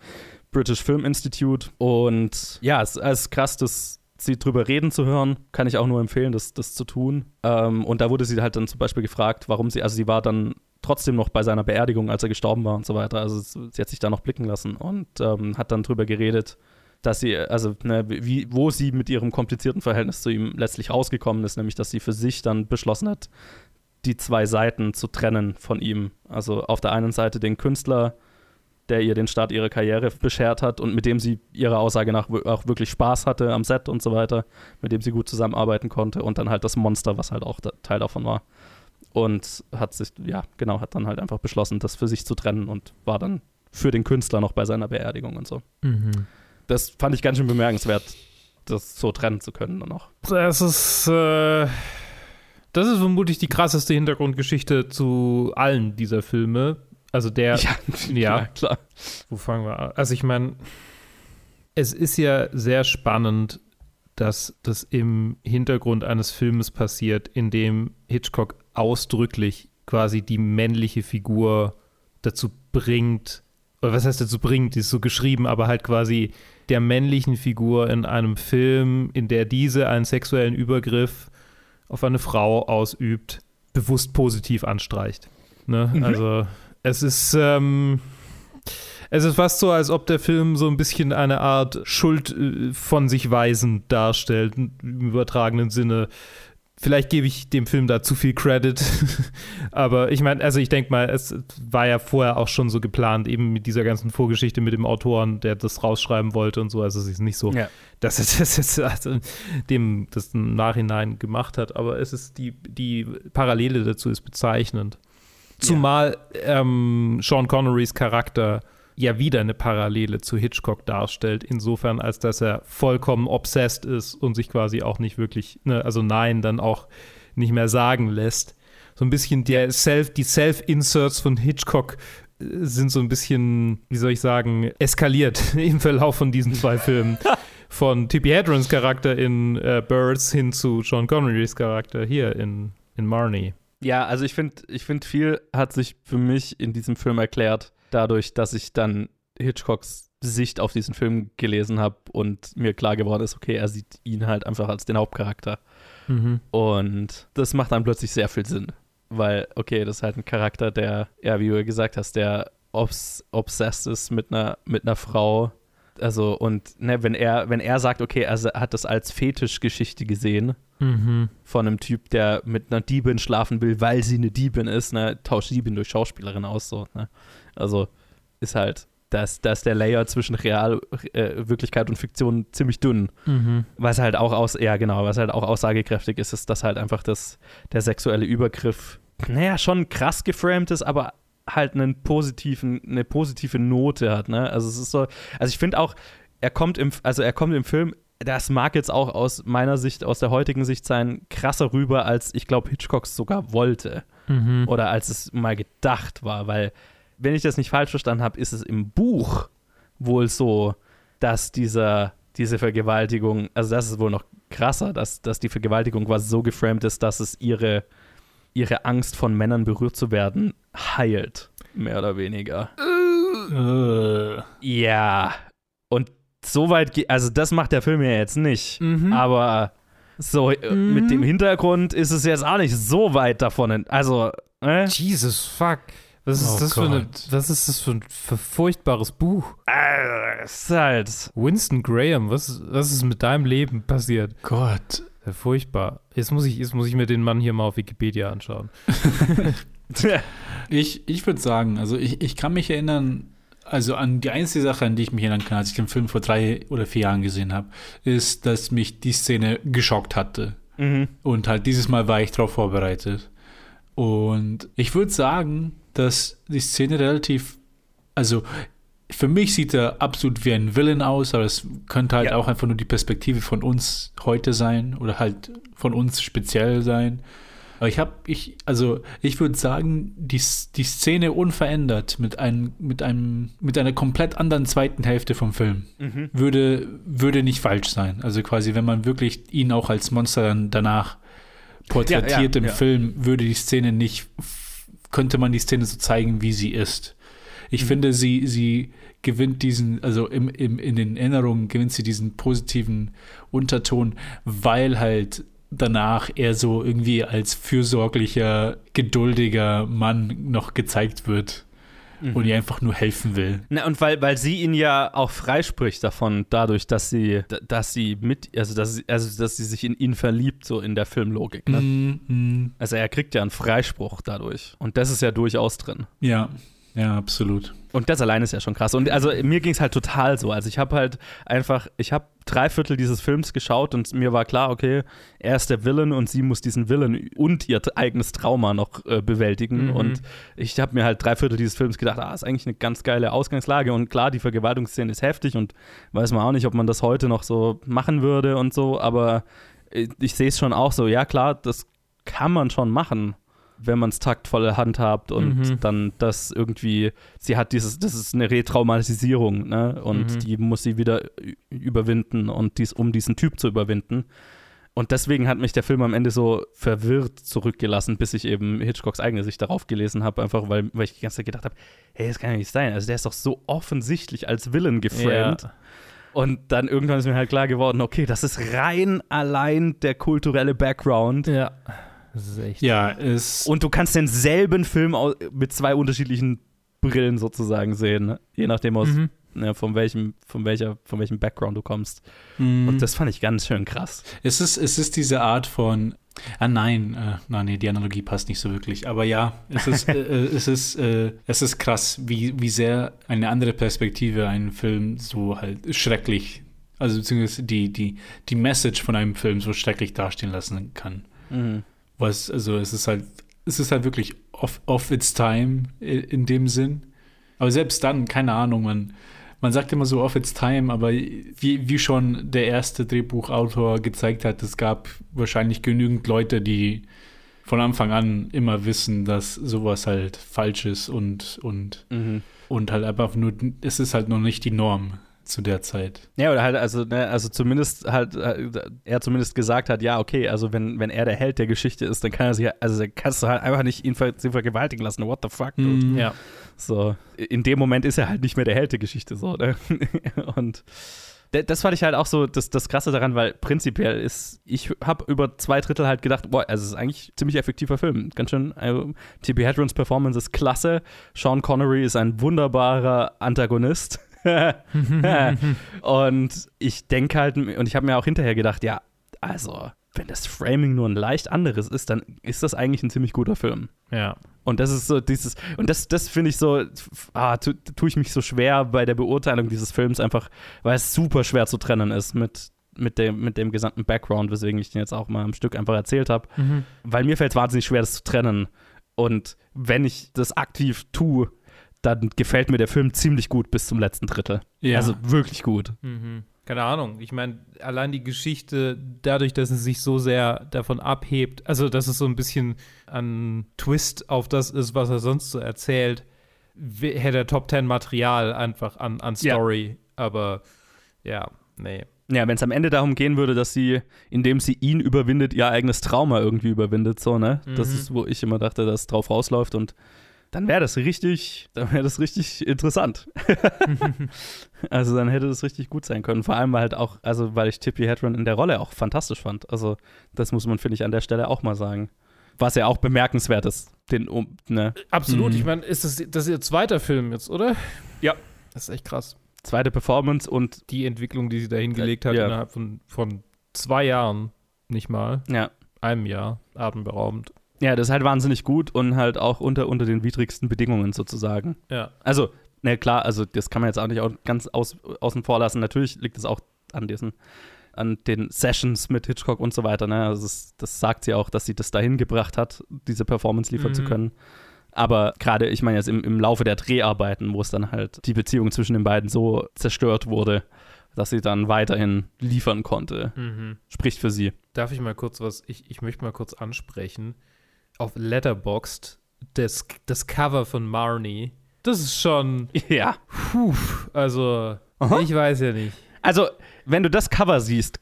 British Film Institute. Und ja, es, es ist krass, das sie drüber reden zu hören, kann ich auch nur empfehlen, das, das zu tun. Ähm, und da wurde sie halt dann zum Beispiel gefragt, warum sie, also sie war dann trotzdem noch bei seiner Beerdigung, als er gestorben war und so weiter. Also sie hat sich da noch blicken lassen und ähm, hat dann drüber geredet, dass sie, also ne, wie, wo sie mit ihrem komplizierten Verhältnis zu ihm letztlich rausgekommen ist, nämlich dass sie für sich dann beschlossen hat, die zwei Seiten zu trennen von ihm. Also auf der einen Seite den Künstler, der ihr den Start ihrer Karriere beschert hat und mit dem sie ihrer Aussage nach auch wirklich Spaß hatte am Set und so weiter, mit dem sie gut zusammenarbeiten konnte und dann halt das Monster, was halt auch Teil davon war. Und hat sich, ja, genau, hat dann halt einfach beschlossen, das für sich zu trennen und war dann für den Künstler noch bei seiner Beerdigung und so. Mhm das fand ich ganz schön bemerkenswert, das so trennen zu können dann noch. Das ist, äh, Das ist vermutlich die krasseste Hintergrundgeschichte zu allen dieser Filme. Also der. <laughs> Ja, ja. klar. Wo fangen wir an? Also ich meine, es ist ja sehr spannend, dass das im Hintergrund eines Filmes passiert, in dem Hitchcock ausdrücklich quasi die männliche Figur dazu bringt, oder was heißt dazu bringt, die ist so geschrieben, aber halt quasi der männlichen Figur in einem Film, in der diese einen sexuellen Übergriff auf eine Frau ausübt, bewusst positiv anstreicht. Ne? Mhm. Also es ist, ähm, es ist fast so, als ob der Film so ein bisschen eine Art Schuld äh, von sich weisend darstellt, im übertragenen Sinne. Vielleicht gebe ich dem Film da zu viel Credit, <laughs> aber ich meine, also ich denke mal, es war ja vorher auch schon so geplant, eben mit dieser ganzen Vorgeschichte mit dem Autoren, der das rausschreiben wollte und so. Also es ist nicht so, Ja. dass er <laughs> das jetzt also dem das im Nachhinein gemacht hat, aber es ist die, die Parallele dazu ist bezeichnend. Zumal ähm, Sean Connerys Charakter ja wieder eine Parallele zu Hitchcock darstellt, insofern, als dass er vollkommen obsessed ist und sich quasi auch nicht wirklich, ne, also Nein dann auch nicht mehr sagen lässt. So ein bisschen der Self, die Self-Inserts von Hitchcock äh, sind so ein bisschen, wie soll ich sagen, eskaliert <laughs> im Verlauf von diesen zwei Filmen. <laughs> Von Tippi Hedrons Charakter in äh, Birds hin zu Sean Connerys Charakter hier in, in Marnie. Ja, also ich finde, ich finde, viel hat sich für mich in diesem Film erklärt, dadurch, dass ich dann Hitchcocks Sicht auf diesen Film gelesen habe und mir klar geworden ist, okay, er sieht ihn halt einfach als den Hauptcharakter. Und das macht dann plötzlich sehr viel Sinn. Weil, okay, das ist halt ein Charakter, der, ja, wie du gesagt hast, der obs obsessed ist mit einer, mit einer Frau. Also, und ne, wenn er, wenn er sagt, okay, er hat das als Fetischgeschichte gesehen, Mhm. von einem Typ, der mit einer Diebin schlafen will, weil sie eine Diebin ist, ne, tauscht Diebin durch Schauspielerin aus, so, ne. Also ist halt, da ist, da ist der Layer zwischen Real, äh, Wirklichkeit und Fiktion ziemlich dünn. Mhm. Was halt auch aus, ja genau, was halt auch aussagekräftig ist, ist, dass halt einfach das, der sexuelle Übergriff, naja, schon krass geframed ist, aber halt einen positiven, eine positive Note hat, ne? Also es ist so, also ich finde auch, er kommt im, also er kommt im Film, das mag jetzt auch aus meiner Sicht, aus der heutigen Sicht sein, krasser rüber, als ich glaube Hitchcock es sogar wollte. Mhm. Oder als es mal gedacht war, weil, wenn ich das nicht falsch verstanden habe, ist es im Buch wohl so, dass dieser, diese Vergewaltigung, also das ist wohl noch krasser, dass, dass die Vergewaltigung quasi so geframed ist, dass es ihre, ihre Angst von Männern berührt zu werden heilt, mehr oder weniger. Äh, Ja, und soweit, ge- also das macht der Film ja jetzt nicht, Mhm. aber so äh, mit dem Hintergrund ist es jetzt auch nicht so weit davon, ent- also, äh, Jesus fuck. Was ist Oh das für eine, was ist das für ein für furchtbares Buch? äh, ist halt, Winston Graham, was, was ist mit deinem Leben passiert? Gott. Ja, furchtbar. Jetzt muss ich, jetzt muss ich mir den Mann hier mal auf Wikipedia anschauen. <laughs> Ich, ich würde sagen, also ich, ich kann mich erinnern, also an die einzige Sache, an die ich mich erinnern kann, als ich den Film vor drei oder vier Jahren gesehen habe, ist, dass mich die Szene geschockt hatte. mhm. Und halt dieses Mal war ich darauf vorbereitet. Und ich würde sagen, dass die Szene relativ, also für mich sieht er absolut wie ein Villain aus, aber es könnte halt Ja. auch einfach nur die Perspektive von uns heute sein oder halt von uns speziell sein. Aber ich habe, ich, also ich würde sagen, die, die Szene unverändert mit einem, mit einem, mit einer komplett anderen zweiten Hälfte vom Film Mhm. würde, würde nicht falsch sein. Also quasi, wenn man wirklich ihn auch als Monster dann danach porträtiert Ja, ja, im. Film, würde die Szene nicht, könnte man die Szene so zeigen, wie sie ist. Ich finde, sie, sie gewinnt diesen, also im, im, in den Erinnerungen gewinnt sie diesen positiven Unterton, weil halt danach er so irgendwie als fürsorglicher, geduldiger Mann noch gezeigt wird und ihr einfach nur helfen will. Na, und weil, weil sie ihn ja auch freispricht davon, dadurch, dass sie, dass sie mit, also dass sie, also dass sie sich in ihn verliebt, so in der Filmlogik. Ne? Mm, mm. Also er kriegt ja einen Freispruch dadurch. Und das ist ja durchaus drin. Ja, ja, absolut. Und das allein ist ja schon krass. Und also mir ging es halt total so. Also ich habe halt einfach, ich habe drei Viertel dieses Films geschaut und mir war klar, okay, er ist der Villain und sie muss diesen Villain und ihr eigenes Trauma noch äh, bewältigen. Mhm. Und ich habe mir halt drei Viertel dieses Films gedacht, ah, ist eigentlich eine ganz geile Ausgangslage. Und klar, die Vergewaltigungsszene ist heftig und weiß man auch nicht, ob man das heute noch so machen würde und so. Aber ich, ich sehe es schon auch so, ja klar, das kann man schon machen, wenn man es taktvoll handhabt und Mhm. dann das irgendwie, sie hat dieses, das ist eine Retraumatisierung, ne? Und Mhm. die muss sie wieder überwinden und dies, um diesen Typ zu überwinden. Und deswegen hat mich der Film am Ende so verwirrt zurückgelassen, bis ich eben Hitchcocks eigene Sicht darauf gelesen habe, einfach weil, weil ich die ganze Zeit gedacht habe, hey, das kann ja nicht sein. Also der ist doch so offensichtlich als Villain geframed. Ja. Und dann irgendwann ist mir halt klar geworden, okay, das ist rein allein der kulturelle Background. Ja. Das ist echt. Ja, es. Und du kannst denselben Film mit zwei unterschiedlichen Brillen sozusagen sehen, ne? je nachdem aus, Mhm. ne, von welchem, von welcher, von welchem Background du kommst. Mhm. Und das fand ich ganz schön krass. Es ist, es ist diese Art von. Ah nein, äh, nein, nee, die Analogie passt nicht so wirklich. Aber ja, es ist, <laughs> äh, es ist, äh, es ist krass, wie, wie sehr eine andere Perspektive einen Film so halt schrecklich, also beziehungsweise die, die, die Message von einem Film so schrecklich dastehen lassen kann. Mhm. Was, also es ist halt, es ist halt wirklich off, off its time in dem Sinn. Aber selbst dann, keine Ahnung, man, man sagt immer so off its time, aber wie, wie schon der erste Drehbuchautor gezeigt hat, es gab wahrscheinlich genügend Leute, die von Anfang an immer wissen, dass sowas halt falsch ist und, und, Mhm. und halt einfach nur, es ist halt noch nicht die Norm zu der Zeit. Ja, oder halt, also, ne, also zumindest halt, äh, er zumindest gesagt hat, ja, okay, also wenn, wenn er der Held der Geschichte ist, dann kann er sich, also dann kannst du halt einfach nicht ihn ver sie vergewaltigen lassen. What the fuck, dude? Mhm. Ja. So, in dem Moment ist er halt nicht mehr der Held der Geschichte, so, ne? <laughs> Und das fand ich halt auch so das, das Krasse daran, weil prinzipiell ist, ich habe über zwei Drittel halt gedacht, boah, also es ist eigentlich ein ziemlich effektiver Film. Ganz schön, also, T.P. Hedrons Performance ist klasse. Sean Connery ist ein wunderbarer Antagonist. <laughs> und ich denke halt, und ich habe mir auch hinterher gedacht, ja, also, wenn das Framing nur ein leicht anderes ist, dann ist das eigentlich ein ziemlich guter Film. Ja. Und das ist so dieses, und das, das finde ich so, ah, tu, tue ich mich so schwer bei der Beurteilung dieses Films, einfach, weil es super schwer zu trennen ist mit, mit, dem, mit dem gesamten Background, weswegen ich den jetzt auch mal am Stück einfach erzählt habe. Mhm. Weil mir fällt es wahnsinnig schwer, das zu trennen. Und wenn ich das aktiv tue, dann gefällt mir der Film ziemlich gut bis zum letzten Drittel. Ja. Also wirklich gut. Mhm. Keine Ahnung. Ich meine, allein die Geschichte, dadurch, dass es sich so sehr davon abhebt, also dass es so ein bisschen ein Twist auf das ist, was er sonst so erzählt, hätte er Top Ten Material einfach an, an Ja. Story. Aber ja, nee. Ja, wenn es am Ende darum gehen würde, dass sie, indem sie ihn überwindet, ihr eigenes Trauma irgendwie überwindet, so, ne? Das Mhm. ist, wo ich immer dachte, dass es drauf rausläuft und dann wäre das richtig, dann wäre das richtig interessant. <laughs> also dann hätte das richtig gut sein können. Vor allem weil halt auch, also weil ich Tippy Hedron in der Rolle auch fantastisch fand. Also das muss man, finde ich, an der Stelle auch mal sagen. Was ja auch bemerkenswert ist, den, um, ne? Absolut. Mhm. Ich meine, ist das, das ist ihr zweiter Film jetzt, oder? Ja. Das ist echt krass. Zweite Performance und Die Entwicklung, die sie da hingelegt hat, Ja. innerhalb von, von zwei Jahren, nicht mal, ja, einem Jahr, atemberaubend. Ja, das ist halt wahnsinnig gut und halt auch unter, unter den widrigsten Bedingungen sozusagen. Ja. Also, ne, klar, also das kann man jetzt auch nicht au- ganz aus, außen vor lassen. Natürlich liegt es auch an diesen, an den Sessions mit Hitchcock und so weiter. Ne? Also das, das sagt sie auch, dass sie das dahin gebracht hat, diese Performance liefern zu Mhm. können. Aber gerade, ich meine jetzt im, im Laufe der Dreharbeiten, wo es dann halt die Beziehung zwischen den beiden so zerstört wurde, dass sie dann weiterhin liefern konnte, Mhm. spricht für sie. Darf ich mal kurz was, ich, ich möchte mal kurz ansprechen. Auf Letterboxd, das, das Cover von Marnie, das ist schon, Ja. puh, also, Aha. ich weiß ja nicht. Also, wenn du das Cover siehst,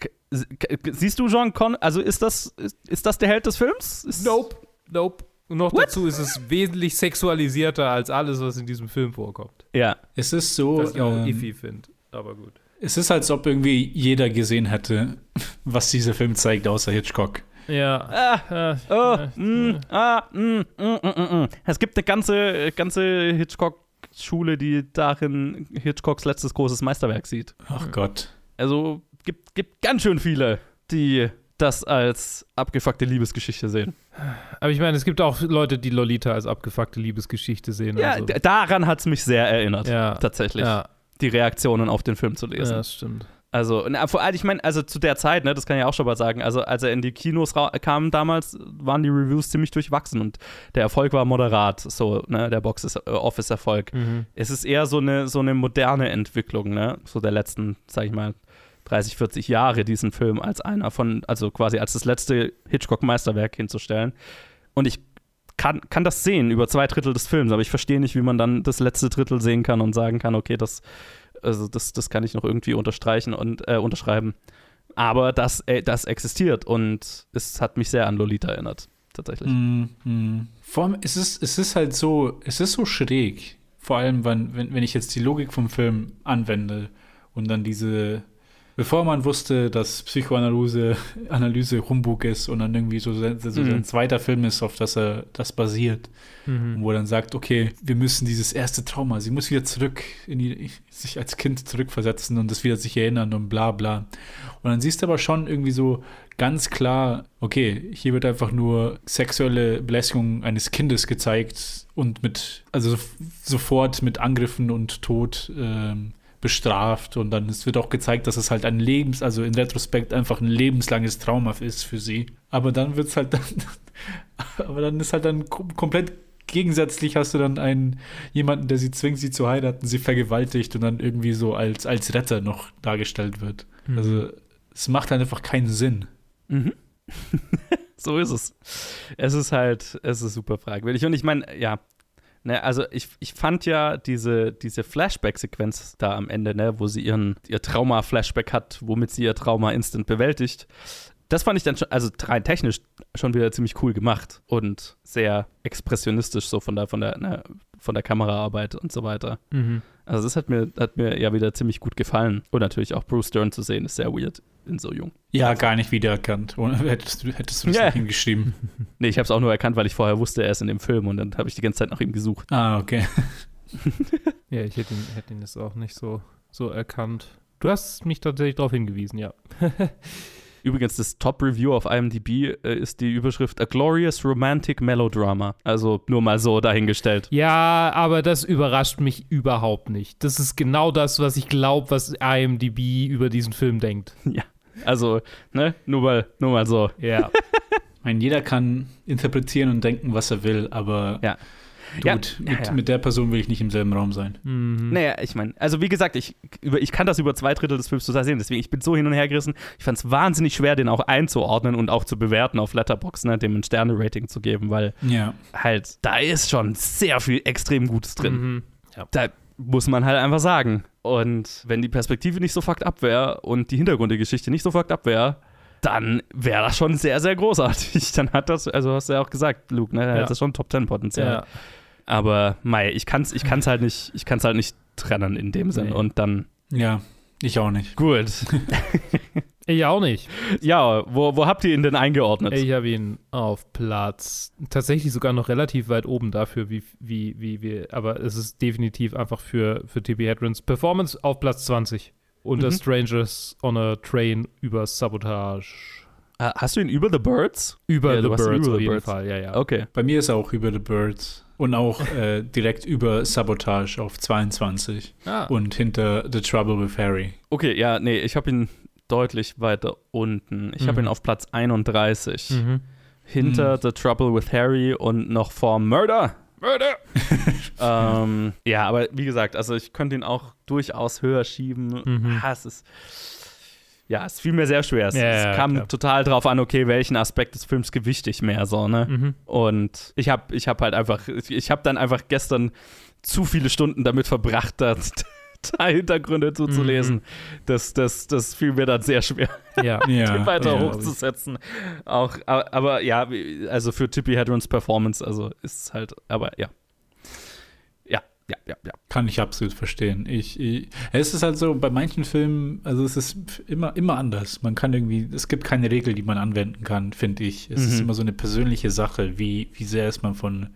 siehst du John Con, also ist das, ist, ist das der Held des Films? Ist, Nope, nope. Und noch What? dazu ist es wesentlich sexualisierter als alles, was in diesem Film vorkommt. Ja. Es ist so. Was ich auch ähm, iffy finde, aber gut. Es ist, als ob irgendwie jeder gesehen hätte, <laughs> was dieser Film zeigt, außer Hitchcock. Ja. Ah, oh, mm, ah, mm, mm, mm, mm, mm. Es gibt eine ganze, ganze Hitchcock-Schule, die darin Hitchcocks letztes großes Meisterwerk sieht. Ach Gott. Also gibt, gibt ganz schön viele, die das als abgefuckte Liebesgeschichte sehen. Aber ich meine, es gibt auch Leute, die Lolita als abgefuckte Liebesgeschichte sehen. Ja, also. daran hat es mich sehr erinnert, ja, tatsächlich, ja, die Reaktionen auf den Film zu lesen. ja, das stimmt. Also, na, vor allem, ich meine, also zu der Zeit, ne, das kann ich auch schon mal sagen, also als er in die Kinos kam damals, waren die Reviews ziemlich durchwachsen und der Erfolg war moderat, so, ne, der Box-Office-Erfolg. Mhm. Es ist eher so eine, so eine moderne Entwicklung, ne, so der letzten, sag ich mal, 30, 40 Jahre diesen Film als einer von, also quasi als das letzte Hitchcock-Meisterwerk hinzustellen. Und ich kann, kann das sehen über zwei Drittel des Films, aber ich verstehe nicht, wie man dann das letzte Drittel sehen kann und sagen kann, okay, das, also das, das kann ich noch irgendwie unterstreichen und äh, unterschreiben. Aber das, äh, das existiert und es hat mich sehr an Lolita erinnert, tatsächlich. Mm, mm. Vor allem, es ist, es ist halt so, es ist so schräg. Vor allem, wenn, wenn, wenn ich jetzt die Logik vom Film anwende und dann diese bevor man wusste, dass Psychoanalyse Analyse Humbug ist und dann irgendwie so, sein, so mhm. sein zweiter Film ist, auf das er das basiert, mhm. wo er dann sagt, okay, wir müssen dieses erste Trauma, sie muss wieder zurück in die, sich als Kind zurückversetzen und das wieder sich erinnern und bla bla. Und dann siehst du aber schon irgendwie so ganz klar, okay, hier wird einfach nur sexuelle Belästigung eines Kindes gezeigt und mit, also sofort mit Angriffen und Tod ähm, bestraft und dann wird auch gezeigt, dass es halt ein Lebens, also in Retrospekt einfach ein lebenslanges Trauma ist für sie. Aber dann wird es halt dann, <laughs> aber dann ist halt dann komplett gegensätzlich hast du dann einen jemanden, der sie zwingt, sie zu heiraten, sie vergewaltigt und dann irgendwie so als, als Retter noch dargestellt wird. Mhm. Also es macht halt einfach keinen Sinn. Mhm. <laughs> so ist es. Es ist halt, es ist super fragwürdig. Und ich meine, ja, Ne, also ich, ich fand ja diese, diese Flashback-Sequenz da am Ende, ne, wo sie ihren, ihr Trauma-Flashback hat, womit sie ihr Trauma instant bewältigt. Das fand ich dann schon, also rein technisch schon wieder ziemlich cool gemacht und sehr expressionistisch, so von der, von der, ne, von der Kameraarbeit und so weiter. Mhm. Also das hat mir, hat mir ja wieder ziemlich gut gefallen. Und natürlich auch Bruce Dern zu sehen, ist sehr weird in so jung. Ja, gar nicht wiedererkannt. Hättest du, hättest du das yeah. nicht hingeschrieben? <laughs> nee, ich habe es auch nur erkannt, weil ich vorher wusste, er ist in dem Film und dann habe ich die ganze Zeit nach ihm gesucht. Ah, okay. <laughs> ja, ich hätte ihn, hätte ihn jetzt auch nicht so, so erkannt. Du hast mich tatsächlich darauf hingewiesen, ja. <laughs> Übrigens, das Top-Review auf IMDb äh, ist die Überschrift A Glorious Romantic Melodrama. Also nur mal so dahingestellt. Ja, aber das überrascht mich überhaupt nicht. Das ist genau das, was ich glaube, was IMDb über diesen Film denkt. Ja. Also, ne, nur mal, nur mal so. Ja. ich meine, jeder kann interpretieren und denken, was er will, aber ja. Dude, ja, mit, ja. mit, der Person will ich nicht im selben Raum sein. Mhm. Naja, ich meine, also wie gesagt, ich, ich kann das über zwei Drittel des Films total sehen, deswegen ich bin so hin und her gerissen. Ich fand es wahnsinnig schwer, den auch einzuordnen und auch zu bewerten auf Letterboxd, ne, dem ein Sterne-Rating zu geben, weil ja. halt, da ist schon sehr viel extrem Gutes drin. Mhm. Ja. Da muss man halt einfach sagen. Und wenn die Perspektive nicht so fucked up wäre und die Hintergrundgeschichte nicht so fucked up wäre, dann wäre das schon sehr, sehr großartig. <laughs> Dann hat das, also hast du ja auch gesagt, Luke, ne? Ja. Hat das schon Top Ten Potenzial. Ja. Aber Mai, ich kann's, ich kann's halt nicht, ich kann's halt nicht trennen in dem Sinn. Nee. Und dann. Ja, ich auch nicht. Gut. <laughs> ich auch nicht. Ja, wo, wo habt ihr ihn denn eingeordnet? Ich habe ihn auf Platz tatsächlich sogar noch relativ weit oben dafür, wie, wie, wie wir, aber es ist definitiv einfach für, für TB Hedrons Performance auf Platz 20. Unter mhm. Strangers on a Train über Sabotage. Hast du ihn über The Birds? Über ja, The Birds über auf jeden Birds. Fall, ja, ja. Okay. Bei mir ist er auch über The Birds. Und auch äh, direkt über Sabotage auf 22. Ah. Und hinter The Trouble with Harry. Okay, ja, nee, ich habe ihn deutlich weiter unten. Ich mhm. habe ihn auf Platz 31. Mhm. Hinter mhm. The Trouble with Harry und noch vor Murder. Murder! <laughs> ähm, ja, aber wie gesagt, also ich könnte ihn auch durchaus höher schieben. Mhm. Ah, es ist ja, es fiel mir sehr schwer. Es, ja, es kam klar. total drauf an, okay, welchen Aspekt des Films gewichte ich mehr so, ne? Mhm. Und ich habe ich hab halt einfach, ich habe dann einfach gestern zu viele Stunden damit verbracht, da, da <laughs> Hintergründe zuzulesen. Mhm. Das, das, das fiel mir dann sehr schwer, ja. <laughs> ja. weiter ja, hochzusetzen. Auch, aber ja, also für Tippy Hedrons Performance, also ist es halt, aber ja ja, ja, ja. Kann ich absolut verstehen. Ich, ich, es ist halt so, bei manchen Filmen, also es ist immer, immer anders. Man kann irgendwie, es gibt keine Regel, die man anwenden kann, finde ich. Es mhm. ist immer so eine persönliche Sache. Wie, wie sehr ist man von,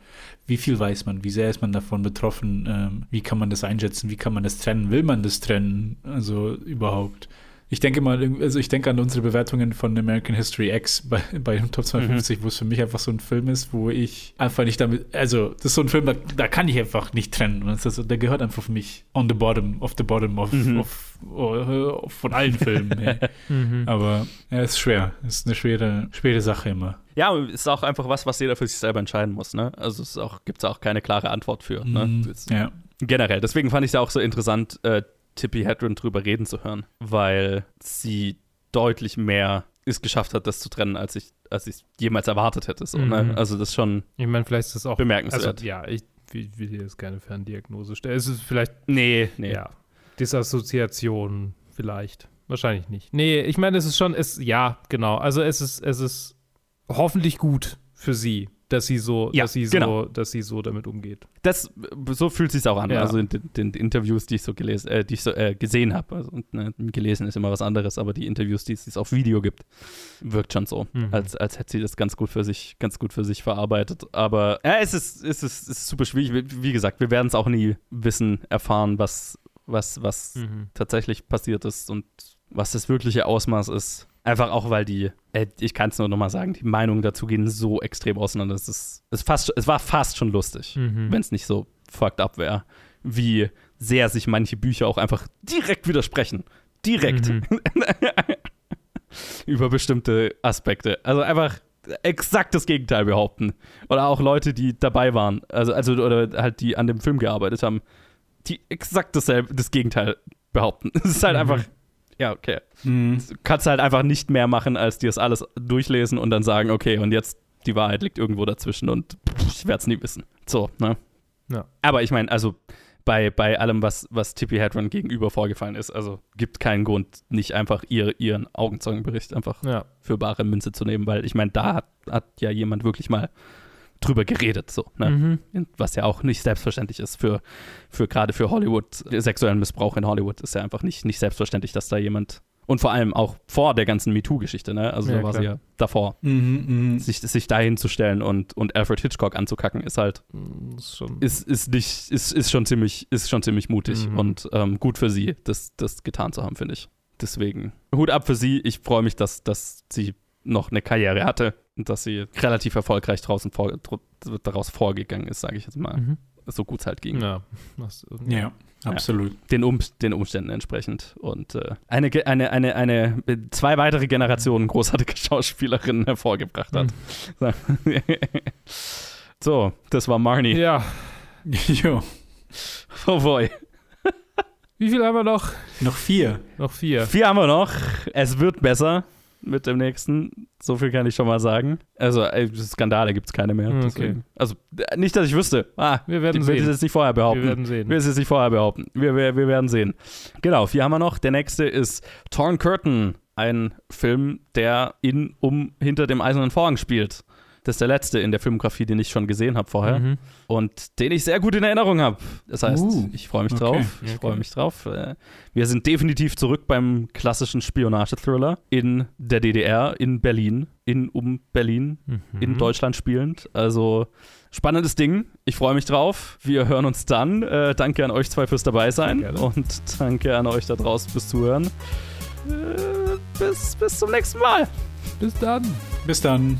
wie viel weiß man, wie sehr ist man davon betroffen, ähm, wie kann man das einschätzen, wie kann man das trennen, will man das trennen, also überhaupt. Ich denke mal, also ich denke an unsere Bewertungen von American History X bei, bei Top 250, mhm. wo es für mich einfach so ein Film ist, wo ich einfach nicht damit, also das ist so ein Film, da, da kann ich einfach nicht trennen. Ist, der gehört einfach für mich on the bottom, of the bottom of, mhm. of, of, of von allen Filmen. <laughs> mhm. Aber ja, es ist schwer. Es ist eine schwere, schwere Sache immer. Ja, ist auch einfach was, was jeder für sich selber entscheiden muss. Ne? Also es gibt es auch keine klare Antwort für. Ne? Mhm. Ja. Generell. Deswegen fand ich es auch so interessant, äh, Tippi Hedren drüber reden zu hören, weil sie deutlich mehr es geschafft hat, das zu trennen, als ich als ich jemals erwartet hätte. So, ne? Mhm. Also das ist schon Ich meine, vielleicht ist das auch bemerkenswert. Also, ja, ich will, will hier jetzt keine Ferndiagnose stellen. Es ist vielleicht, nee, nee. ja, Disassoziation vielleicht. Wahrscheinlich nicht. Nee, ich meine, es ist schon, es, ja, genau. Also es ist, es ist hoffentlich gut für sie, dass sie so, Ja, dass sie genau. so, dass sie so damit umgeht. Das, so fühlt sich auch an. Ja. Also in den, Interviews, die ich so gelesen, äh, die ich so äh, gesehen habe. Also, ne, gelesen ist immer was anderes, aber die Interviews, die es auf Video gibt, wirkt schon so, Mhm. als, als hätte sie das ganz gut für sich, ganz gut für sich verarbeitet. Aber ja, es ist, es ist, es ist super schwierig. Wie, wie gesagt, wir werden es auch nie wissen, erfahren, was, was, was Mhm. tatsächlich passiert ist und was das wirkliche Ausmaß ist. Einfach auch, weil die, äh, ich kann es nur nochmal sagen, die Meinungen dazu gehen so extrem auseinander. Es, ist, es, fast, es war fast schon lustig, Mhm. wenn es nicht so fucked up wäre, wie sehr sich manche Bücher auch einfach direkt widersprechen. Direkt. Mhm. <laughs> Über bestimmte Aspekte. Also einfach exakt das Gegenteil behaupten. Oder auch Leute, die dabei waren, also, also oder halt die an dem Film gearbeitet haben, die exakt dasselbe, das Gegenteil behaupten. <laughs> Es ist halt Mhm. einfach, ja, okay. Mhm. Du kannst halt einfach nicht mehr machen, als dir das alles durchlesen und dann sagen, okay, und jetzt die Wahrheit liegt irgendwo dazwischen und ich werde es nie wissen. So, ne? Ja. Aber ich meine, also bei, bei allem, was, was Tippi Hedren gegenüber vorgefallen ist, also gibt keinen Grund, nicht einfach ihr, ihren Augenzeugenbericht einfach Ja. für bare Münze zu nehmen, weil ich meine, da hat, hat ja jemand wirklich mal drüber geredet, so, ne? Mhm. Was ja auch nicht selbstverständlich ist für, für gerade für Hollywood. Sexuellen Missbrauch in Hollywood ist ja einfach nicht, nicht selbstverständlich, dass da jemand und vor allem auch vor der ganzen MeToo-Geschichte, ne? Also Ja, da war sie klar. ja davor. Mhm, mhm. Sich, sich dahin zu stellen und, und Alfred Hitchcock anzukacken, ist halt, Das ist schon. ist, ist nicht, ist, ist schon ziemlich, ist schon ziemlich mutig Mhm. und ähm, gut für sie, das, das getan zu haben, finde ich. Deswegen, Hut ab für sie. Ich freue mich, dass, dass sie noch eine Karriere hatte und dass sie relativ erfolgreich draußen vor, dr- daraus vorgegangen ist, sage ich jetzt mal. Mhm. So gut es halt ging. Ja. Das, Ja, absolut. Den, um, den Umständen entsprechend. Und äh, eine, eine, eine, eine, zwei weitere Generationen großartige Schauspielerinnen hervorgebracht hat. <laughs> so, das war Marnie. Ja. <laughs> jo. Oh boy. Wie viel haben wir noch? Noch vier. Noch vier. Vier haben wir noch. Es wird besser mit dem nächsten. So viel kann ich schon mal sagen. Also, Skandale gibt es keine mehr. Okay. deswegen. Also, nicht, dass ich wüsste. Ah, Wir werden ich will sehen. jetzt nicht vorher behaupten. Wir werden sehen. Will es jetzt nicht vorher behaupten. Wir, wir, wir werden sehen. Genau, vier haben wir noch. Der nächste ist Torn Curtain. Ein Film, der in, um, hinter dem eisernen Vorhang spielt. Das ist der letzte in der Filmografie, den ich schon gesehen habe vorher. Mhm. Und den ich sehr gut in Erinnerung habe. Das heißt, Uh, ich freue mich okay. drauf. Ich Okay. freue mich drauf. Äh, Wir sind definitiv zurück beim klassischen Spionage-Thriller in der DDR, in Berlin, in um Berlin, Mhm. in Deutschland spielend. Also spannendes Ding. Ich freue mich drauf. Wir hören uns dann. Äh, danke an euch zwei fürs dabei sein Gerne. und danke an euch da draußen fürs Zuhören. Äh, bis, bis zum nächsten Mal. Bis dann. Bis dann.